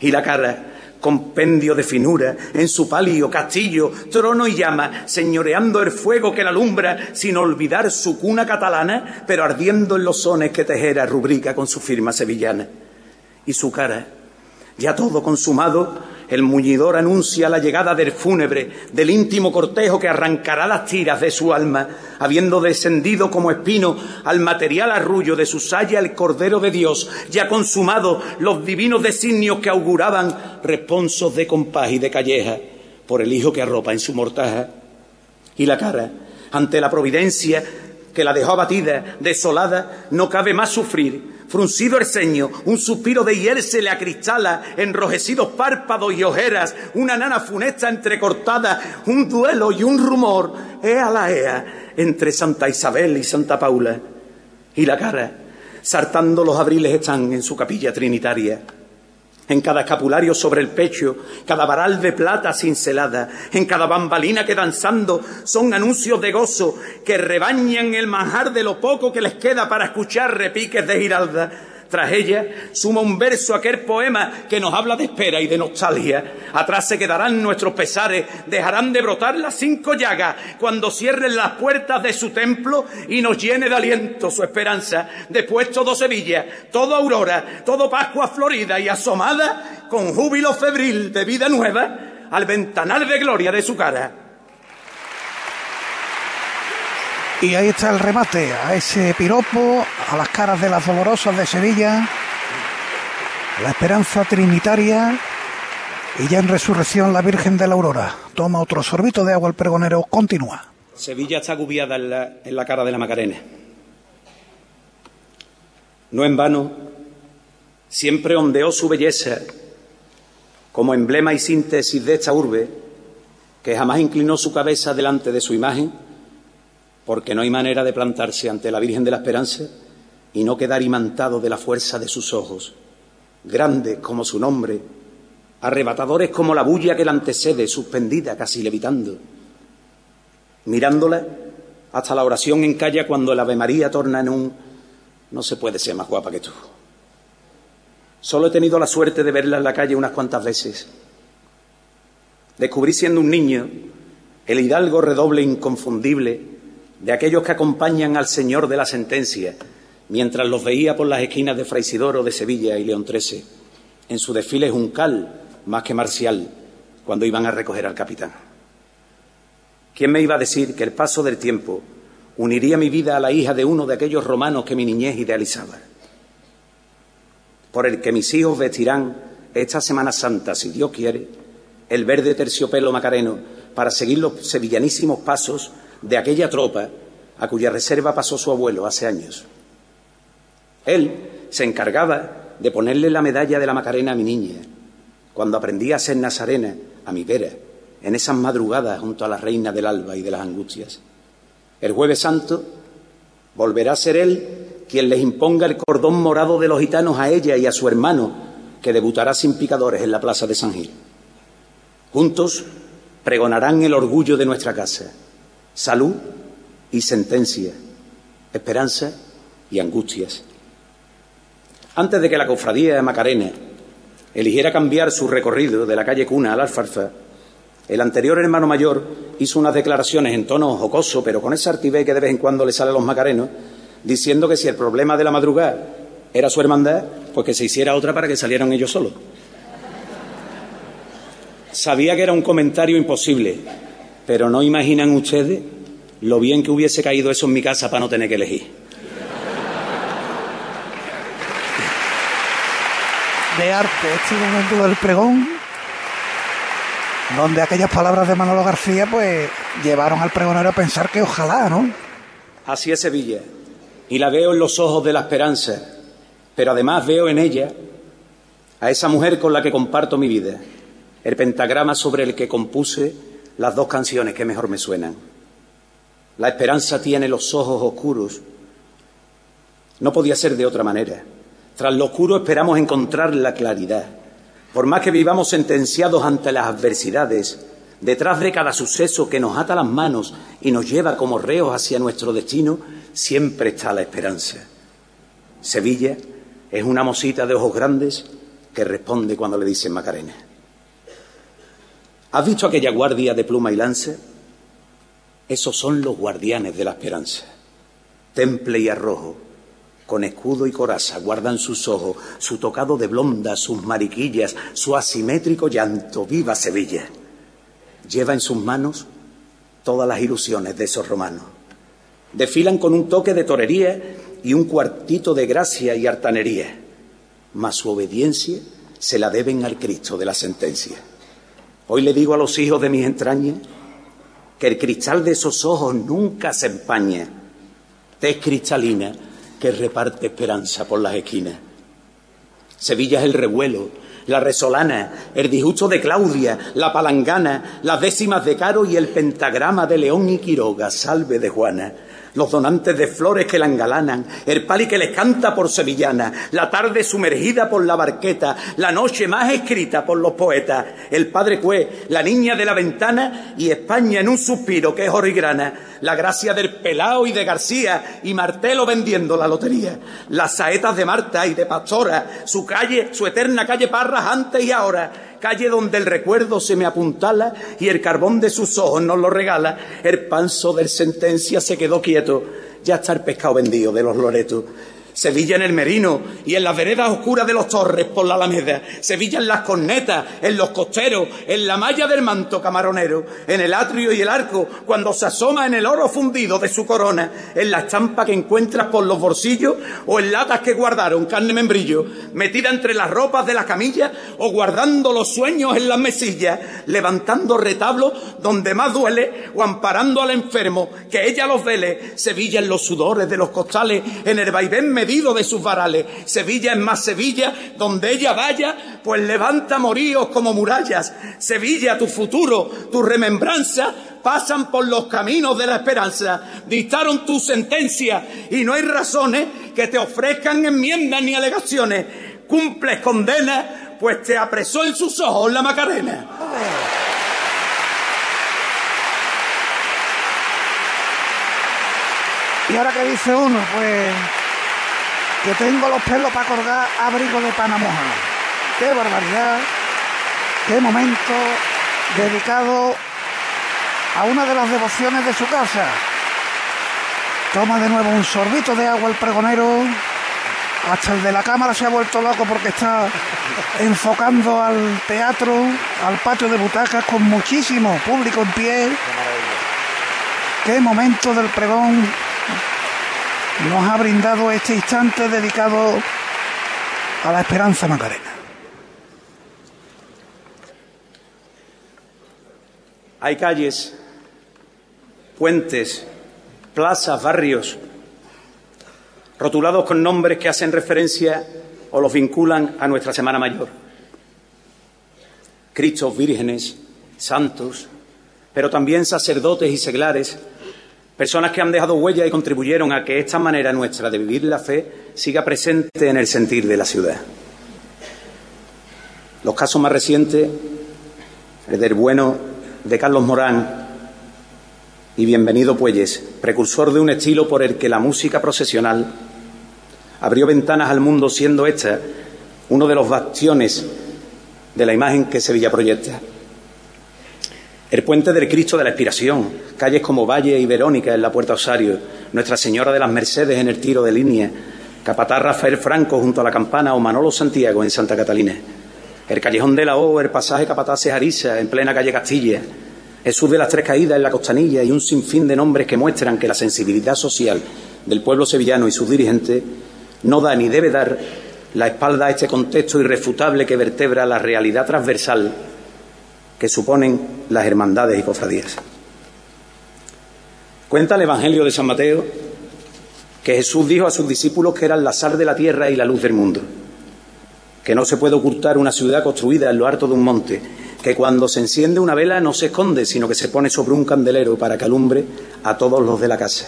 Y la cara, compendio de finura, en su palio castillo, trono y llama, señoreando el fuego que la alumbra, sin olvidar su cuna catalana, pero ardiendo en los sones que Tejera rubrica con su firma sevillana. Y su cara, ya todo consumado, el muñidor anuncia la llegada del fúnebre, del íntimo cortejo que arrancará las tiras de su alma, habiendo descendido como espino al material arrullo de su saya el Cordero de Dios, ya consumado los divinos designios que auguraban responsos de compás y de calleja por el hijo que arropa en su mortaja. Y la cara, ante la providencia que la dejó abatida, desolada, no cabe más sufrir fruncido el ceño, un suspiro de hiel se le acristala, enrojecidos párpados y ojeras, una nana funesta entrecortada, un duelo y un rumor, ea la ea, entre Santa Isabel y Santa Paula. Y la cara, saltando los abriles están en su capilla trinitaria. En cada escapulario sobre el pecho, cada varal de plata cincelada, en cada bambalina que danzando son anuncios de gozo que rebañan el manjar de lo poco que les queda para escuchar repiques de giralda. Tras ella suma un verso aquel poema que nos habla de espera y de nostalgia. Atrás se quedarán nuestros pesares, dejarán de brotar las cinco llagas cuando cierren las puertas de su templo y nos llene de aliento su esperanza. Después todo Sevilla, todo Aurora, todo Pascua florida y asomada con júbilo febril de vida nueva al ventanal de gloria de su cara. Y ahí está el remate a ese piropo, a las caras de las dolorosas de Sevilla, la esperanza trinitaria y ya en resurrección la Virgen de la Aurora. Toma otro sorbito de agua el pregonero, continúa. Sevilla está agubiada en la, en la cara de la Macarena. No en vano, siempre ondeó su belleza como emblema y síntesis de esta urbe, que jamás inclinó su cabeza delante de su imagen porque no hay manera de plantarse ante la Virgen de la Esperanza y no quedar imantado de la fuerza de sus ojos, grandes como su nombre, arrebatadores como la bulla que la antecede, suspendida, casi levitando. Mirándola, hasta la oración encalla cuando el Ave María torna en un no se puede ser más guapa que tú. Solo he tenido la suerte de verla en la calle unas cuantas veces. Descubrí siendo un niño el hidalgo redoble inconfundible de aquellos que acompañan al Señor de la sentencia, mientras los veía por las esquinas de Fraisidoro, de Sevilla y León XIII, en su desfile juncal más que marcial, cuando iban a recoger al capitán. ¿Quién me iba a decir que el paso del tiempo uniría mi vida a la hija de uno de aquellos romanos que mi niñez idealizaba? Por el que mis hijos vestirán esta Semana Santa, si Dios quiere, el verde terciopelo macareno para seguir los sevillanísimos pasos de aquella tropa a cuya reserva pasó su abuelo hace años. Él se encargaba de ponerle la medalla de la Macarena a mi niña, cuando aprendía a ser nazarena a mi vera, en esas madrugadas junto a la reina del alba y de las angustias. El jueves santo volverá a ser él quien les imponga el cordón morado de los gitanos a ella y a su hermano, que debutará sin picadores en la plaza de San Gil. Juntos pregonarán el orgullo de nuestra casa salud y sentencia, esperanza y angustias. Antes de que la cofradía de Macarena eligiera cambiar su recorrido de la calle Cuna al Alfarfa, el anterior hermano mayor hizo unas declaraciones en tono jocoso, pero con ese artibé que de vez en cuando le sale a los macarenos, diciendo que si el problema de la madrugada era su hermandad, pues que se hiciera otra para que salieran ellos solos. Sabía que era un comentario imposible, pero no imaginan ustedes lo bien que hubiese caído eso en mi casa para no tener que elegir. de arte este momento del pregón, donde aquellas palabras de Manolo García pues llevaron al pregonero a pensar que ojalá, ¿no? Así es Sevilla, y la veo en los ojos de la esperanza, pero además veo en ella a esa mujer con la que comparto mi vida, el pentagrama sobre el que compuse las dos canciones que mejor me suenan. La esperanza tiene los ojos oscuros. No podía ser de otra manera. Tras lo oscuro esperamos encontrar la claridad. Por más que vivamos sentenciados ante las adversidades, detrás de cada suceso que nos ata las manos y nos lleva como reos hacia nuestro destino, siempre está la esperanza. Sevilla es una mosita de ojos grandes que responde cuando le dicen Macarena. ¿Has visto aquella guardia de pluma y lance? Esos son los guardianes de la esperanza. Temple y arrojo, con escudo y coraza, guardan sus ojos, su tocado de blonda, sus mariquillas, su asimétrico llanto. ¡Viva Sevilla! Lleva en sus manos todas las ilusiones de esos romanos. Desfilan con un toque de torería y un cuartito de gracia y hartanería, mas su obediencia se la deben al Cristo de la sentencia. Hoy le digo a los hijos de mis entrañas que el cristal de esos ojos nunca se empaña, tez cristalina que reparte esperanza por las esquinas. Sevilla es el revuelo, la resolana, el disgusto de Claudia, la palangana, las décimas de Caro y el pentagrama de León y Quiroga, salve de Juana los donantes de flores que la engalanan, el pali que les canta por sevillana, la tarde sumergida por la barqueta, la noche más escrita por los poetas, el padre Cue, la niña de la ventana y España en un suspiro que es origrana, la gracia del Pelao y de García y Martelo vendiendo la lotería, las saetas de Marta y de Pastora, su calle, su eterna calle Parras antes y ahora, calle donde el recuerdo se me apuntala y el carbón de sus ojos nos lo regala, el panzo del sentencia se quedó quieto, ya está el pescado vendido de los loretos. Sevilla en el Merino y en las veredas oscuras de los torres por la Alameda, Sevilla en las cornetas, en los costeros, en la malla del manto camaronero, en el atrio y el arco, cuando se asoma en el oro fundido de su corona, en la estampa que encuentras por los bolsillos o en latas que guardaron carne membrillo, metida entre las ropas de la camilla o guardando los sueños en las mesillas, levantando retablos donde más duele o amparando al enfermo, que ella los vele, Sevilla en los sudores de los costales, en el vaivén de sus varales. Sevilla es más Sevilla, donde ella vaya, pues levanta moríos como murallas. Sevilla, tu futuro, tu remembranza, pasan por los caminos de la esperanza. Dictaron tu sentencia y no hay razones que te ofrezcan enmiendas ni alegaciones. Cumples condena, pues te apresó en sus ojos la Macarena. Y ahora que dice uno, pues que tengo los pelos para colgar abrigo de Panamá. ¡Qué barbaridad! ¡Qué momento dedicado a una de las devociones de su casa! Toma de nuevo un sorbito de agua el pregonero. Hasta el de la cámara se ha vuelto loco porque está enfocando al teatro, al patio de butacas con muchísimo público en pie. Qué momento del pregón nos ha brindado este instante dedicado a la esperanza macarena. Hay calles, puentes, plazas, barrios, rotulados con nombres que hacen referencia o los vinculan a nuestra Semana Mayor. Cristos, vírgenes, santos, pero también sacerdotes y seglares Personas que han dejado huella y contribuyeron a que esta manera nuestra de vivir la fe siga presente en el sentir de la ciudad. Los casos más recientes, el del bueno de Carlos Morán y Bienvenido Puelles, precursor de un estilo por el que la música procesional abrió ventanas al mundo siendo esta uno de los bastiones de la imagen que Sevilla proyecta. El puente del Cristo de la Expiración, calles como Valle y Verónica en la Puerta Osario, Nuestra Señora de las Mercedes en el tiro de línea, Capataz Rafael Franco junto a la campana o Manolo Santiago en Santa Catalina, el Callejón de la O, el pasaje Capataz Arisa en plena calle Castilla, Jesús de las Tres Caídas en la Costanilla y un sinfín de nombres que muestran que la sensibilidad social del pueblo sevillano y sus dirigentes no da ni debe dar la espalda a este contexto irrefutable que vertebra la realidad transversal que suponen las hermandades y cofradías. Cuenta el Evangelio de San Mateo que Jesús dijo a sus discípulos que eran la sal de la tierra y la luz del mundo, que no se puede ocultar una ciudad construida en lo alto de un monte, que cuando se enciende una vela no se esconde, sino que se pone sobre un candelero para que alumbre a todos los de la casa.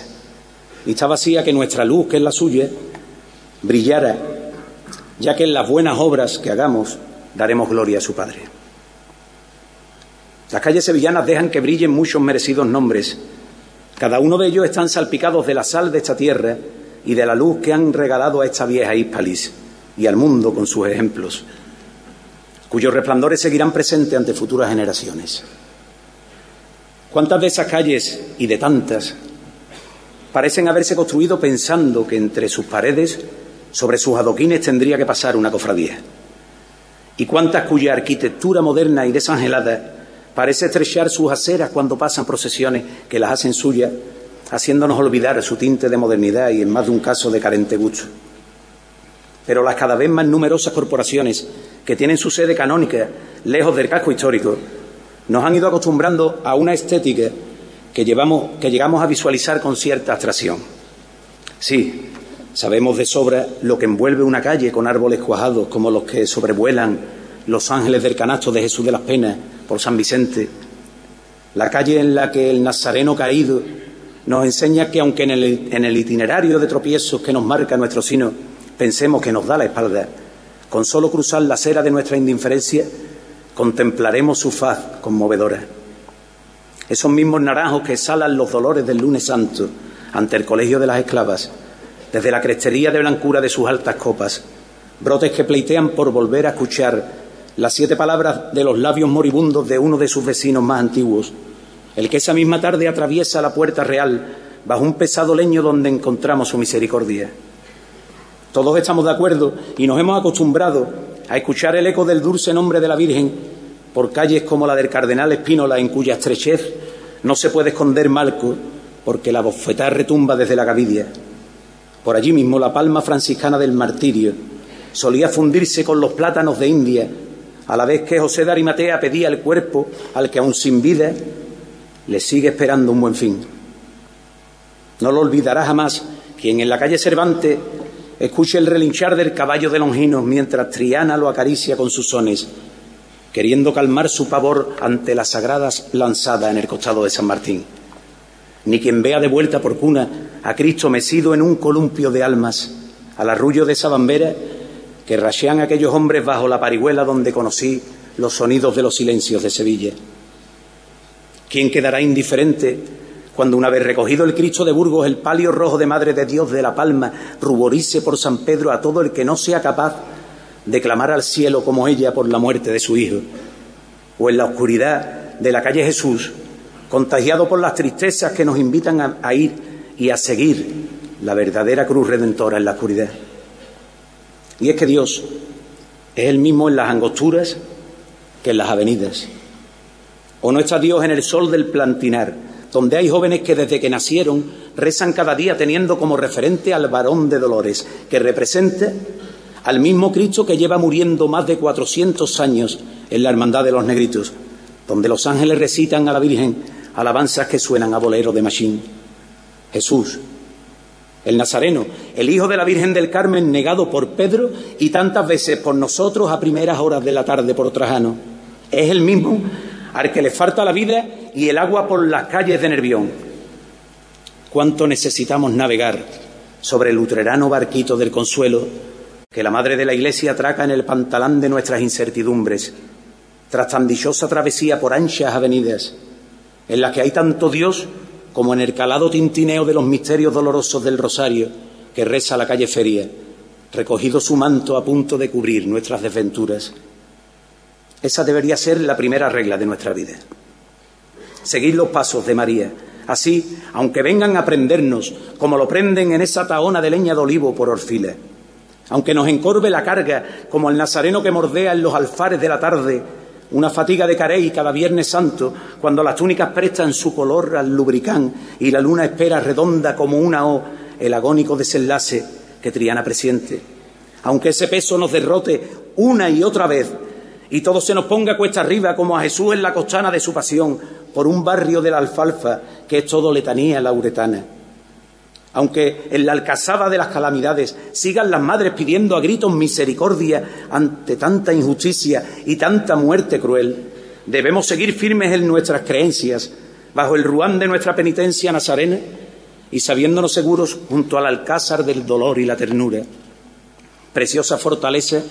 Y está vacía que nuestra luz, que es la suya, brillara, ya que en las buenas obras que hagamos daremos gloria a su Padre. Las calles sevillanas dejan que brillen muchos merecidos nombres. Cada uno de ellos están salpicados de la sal de esta tierra y de la luz que han regalado a esta vieja Hispalis y al mundo con sus ejemplos, cuyos resplandores seguirán presentes ante futuras generaciones. ¿Cuántas de esas calles y de tantas parecen haberse construido pensando que entre sus paredes, sobre sus adoquines, tendría que pasar una cofradía? ¿Y cuántas cuya arquitectura moderna y desangelada Parece estrechar sus aceras cuando pasan procesiones que las hacen suyas, haciéndonos olvidar su tinte de modernidad y en más de un caso de carente gusto. Pero las cada vez más numerosas corporaciones que tienen su sede canónica lejos del casco histórico nos han ido acostumbrando a una estética que, llevamos, que llegamos a visualizar con cierta abstracción. Sí, sabemos de sobra lo que envuelve una calle con árboles cuajados como los que sobrevuelan los ángeles del canasto de Jesús de las Penas por San Vicente, la calle en la que el nazareno caído nos enseña que aunque en el, itinerario de tropiezos que nos marca nuestro sino pensemos que nos da la espalda, con solo cruzar la acera de nuestra indiferencia contemplaremos su faz conmovedora. Esos mismos naranjos que exhalan los dolores del lunes santo ante el colegio de las esclavas, desde la crestería de blancura de sus altas copas, brotes que pleitean por volver a escuchar las siete palabras de los labios moribundos de uno de sus vecinos más antiguos, el que esa misma tarde atraviesa la puerta real bajo un pesado leño donde encontramos su misericordia. Todos estamos de acuerdo y nos hemos acostumbrado a escuchar el eco del dulce nombre de la Virgen por calles como la del Cardenal Espínola, en cuya estrechez no se puede esconder Malco, porque la bofetada retumba desde la gavidia. Por allí mismo la palma franciscana del martirio solía fundirse con los plátanos de India a la vez que José de Arimatea pedía el cuerpo al que aún sin vida le sigue esperando un buen fin. No lo olvidará jamás quien en la calle Cervantes escuche el relinchar del caballo de Longinos mientras Triana lo acaricia con sus sones, queriendo calmar su pavor ante las sagradas lanzadas en el costado de San Martín. Ni quien vea de vuelta por cuna a Cristo mecido en un columpio de almas, al arrullo de esa bambera que rashean aquellos hombres bajo la parihuela donde conocí los sonidos de los silencios de Sevilla. ¿Quién quedará indiferente cuando una vez recogido el Cristo de Burgos, el palio rojo de Madre de Dios de La Palma ruborice por San Pedro a todo el que no sea capaz de clamar al cielo como ella por la muerte de su hijo? O en la oscuridad de la calle Jesús, contagiado por las tristezas que nos invitan a ir y a seguir la verdadera cruz redentora en la oscuridad. Y es que Dios es el mismo en las angosturas que en las avenidas. ¿O no está Dios en el sol del plantinar, donde hay jóvenes que desde que nacieron rezan cada día teniendo como referente al varón de dolores, que representa al mismo Cristo que lleva muriendo más de 400 años en la Hermandad de los Negritos, donde los ángeles recitan a la Virgen alabanzas que suenan a bolero de Machín? Jesús, el Nazareno, el hijo de la Virgen del Carmen, negado por Pedro y tantas veces por nosotros a primeras horas de la tarde por Trajano. Es el mismo al que le falta la vida y el agua por las calles de Nervión. ¿Cuánto necesitamos navegar sobre el luterano barquito del consuelo que la Madre de la Iglesia atraca en el pantalán de nuestras incertidumbres, tras tan dichosa travesía por anchas avenidas, en las que hay tanto Dios como en el calado tintineo de los misterios dolorosos del rosario que reza la calle Feria, recogido su manto a punto de cubrir nuestras desventuras. Esa debería ser la primera regla de nuestra vida. Seguir los pasos de María. Así, aunque vengan a prendernos, como lo prenden en esa taona de leña de olivo por Orfila, aunque nos encorve la carga, como el nazareno que mordea en los alfares de la tarde una fatiga de carey cada Viernes Santo, cuando las túnicas prestan su color al lubricán y la luna espera redonda como una O el agónico desenlace que Triana presiente. aunque ese peso nos derrote una y otra vez y todo se nos ponga cuesta arriba como a Jesús en la costana de su pasión por un barrio de la alfalfa que es todo letanía lauretana. Aunque en la alcazaba de las calamidades sigan las madres pidiendo a gritos misericordia ante tanta injusticia y tanta muerte cruel, debemos seguir firmes en nuestras creencias bajo el ruán de nuestra penitencia nazarena y sabiéndonos seguros junto al alcázar del dolor y la ternura. Preciosa fortaleza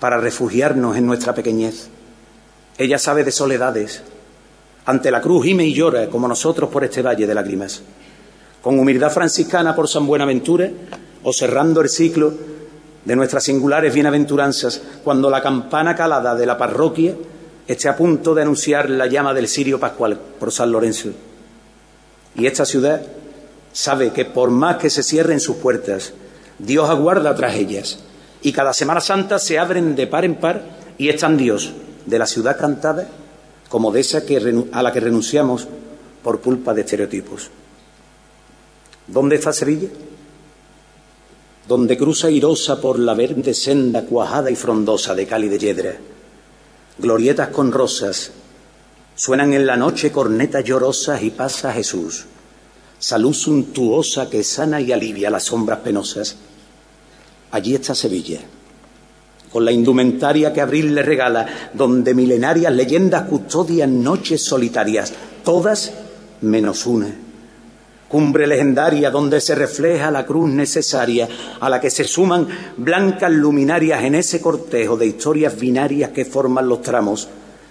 para refugiarnos en nuestra pequeñez. Ella sabe de soledades. Ante la cruz gime y llora como nosotros por este valle de lágrimas. Con humildad franciscana por San Buenaventura o cerrando el ciclo de nuestras singulares bienaventuranzas cuando la campana calada de la parroquia esté a punto de anunciar la llama del Sirio Pascual por San Lorenzo. Y esta ciudad sabe que por más que se cierren sus puertas, Dios aguarda tras ellas. Y cada Semana Santa se abren de par en par y están Dios de la ciudad cantada como de esa a la que renunciamos por culpa de estereotipos. ¿Dónde está Sevilla? Donde cruza irosa por la verde senda cuajada y frondosa de Cali de Yedra glorietas con rosas, suenan en la noche cornetas llorosas y pasa Jesús, salud suntuosa que sana y alivia las sombras penosas. Allí está Sevilla, con la indumentaria que abril le regala, donde milenarias leyendas custodian noches solitarias, todas menos una cumbre legendaria donde se refleja la cruz necesaria a la que se suman blancas luminarias en ese cortejo de historias binarias que forman los tramos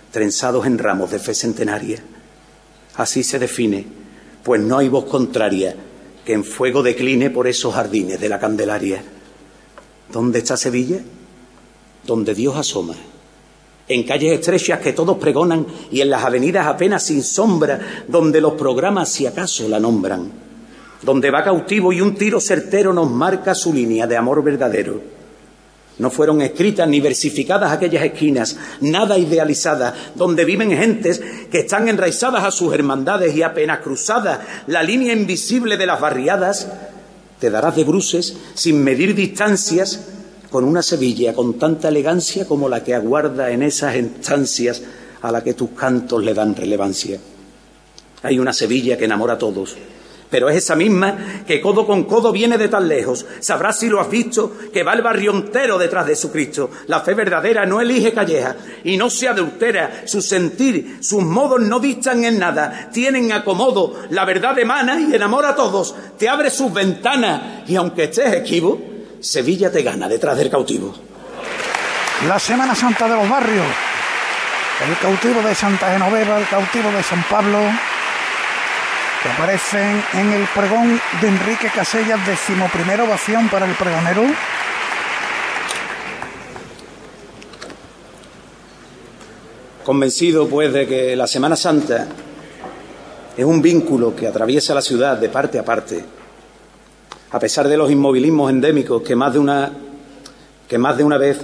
trenzados en ramos de fe centenaria. Así se define, pues no hay voz contraria que en fuego decline por esos jardines de la Candelaria. ¿Dónde está Sevilla? Donde Dios asoma en calles estrechas que todos pregonan y en las avenidas apenas sin sombra, donde los programas si acaso la nombran, donde va cautivo y un tiro certero nos marca su línea de amor verdadero. No fueron escritas ni versificadas aquellas esquinas, nada idealizadas, donde viven gentes que están enraizadas a sus hermandades y apenas cruzada la línea invisible de las barriadas, te darás de bruces sin medir distancias con una Sevilla con tanta elegancia como la que aguarda en esas instancias a la que tus cantos le dan relevancia. Hay una Sevilla que enamora a todos, pero es esa misma que codo con codo viene de tan lejos. Sabrás si lo has visto, que va el barrio entero detrás de su Cristo. La fe verdadera no elige calleja y no se adultera. Su sentir, sus modos no distan en nada. Tienen acomodo, la verdad emana y enamora a todos. Te abre sus ventanas y aunque estés esquivo, Sevilla te gana detrás del cautivo. La Semana Santa de los barrios. El cautivo de Santa Genoveva, el cautivo de San Pablo, que aparecen en el pregón de Enrique Casellas, decimoprimera ovación para el pregonero. Convencido, pues, de que la Semana Santa es un vínculo que atraviesa la ciudad de parte a parte a pesar de los inmovilismos endémicos que más de una, que más de una vez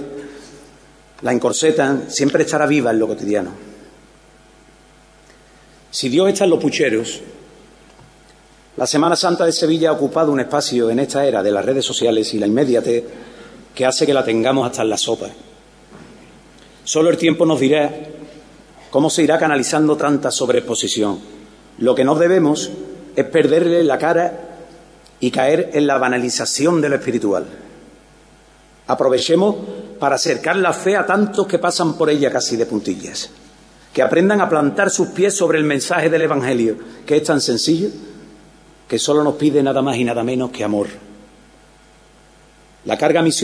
la encorsetan, siempre estará viva en lo cotidiano. Si Dios está en los pucheros, la Semana Santa de Sevilla ha ocupado un espacio en esta era de las redes sociales y la inmediatez que hace que la tengamos hasta en la sopa. Solo el tiempo nos dirá cómo se irá canalizando tanta sobreexposición. Lo que no debemos es perderle la cara y caer en la banalización de lo espiritual. Aprovechemos para acercar la fe a tantos que pasan por ella casi de puntillas, que aprendan a plantar sus pies sobre el mensaje del Evangelio, que es tan sencillo que solo nos pide nada más y nada menos que amor. La carga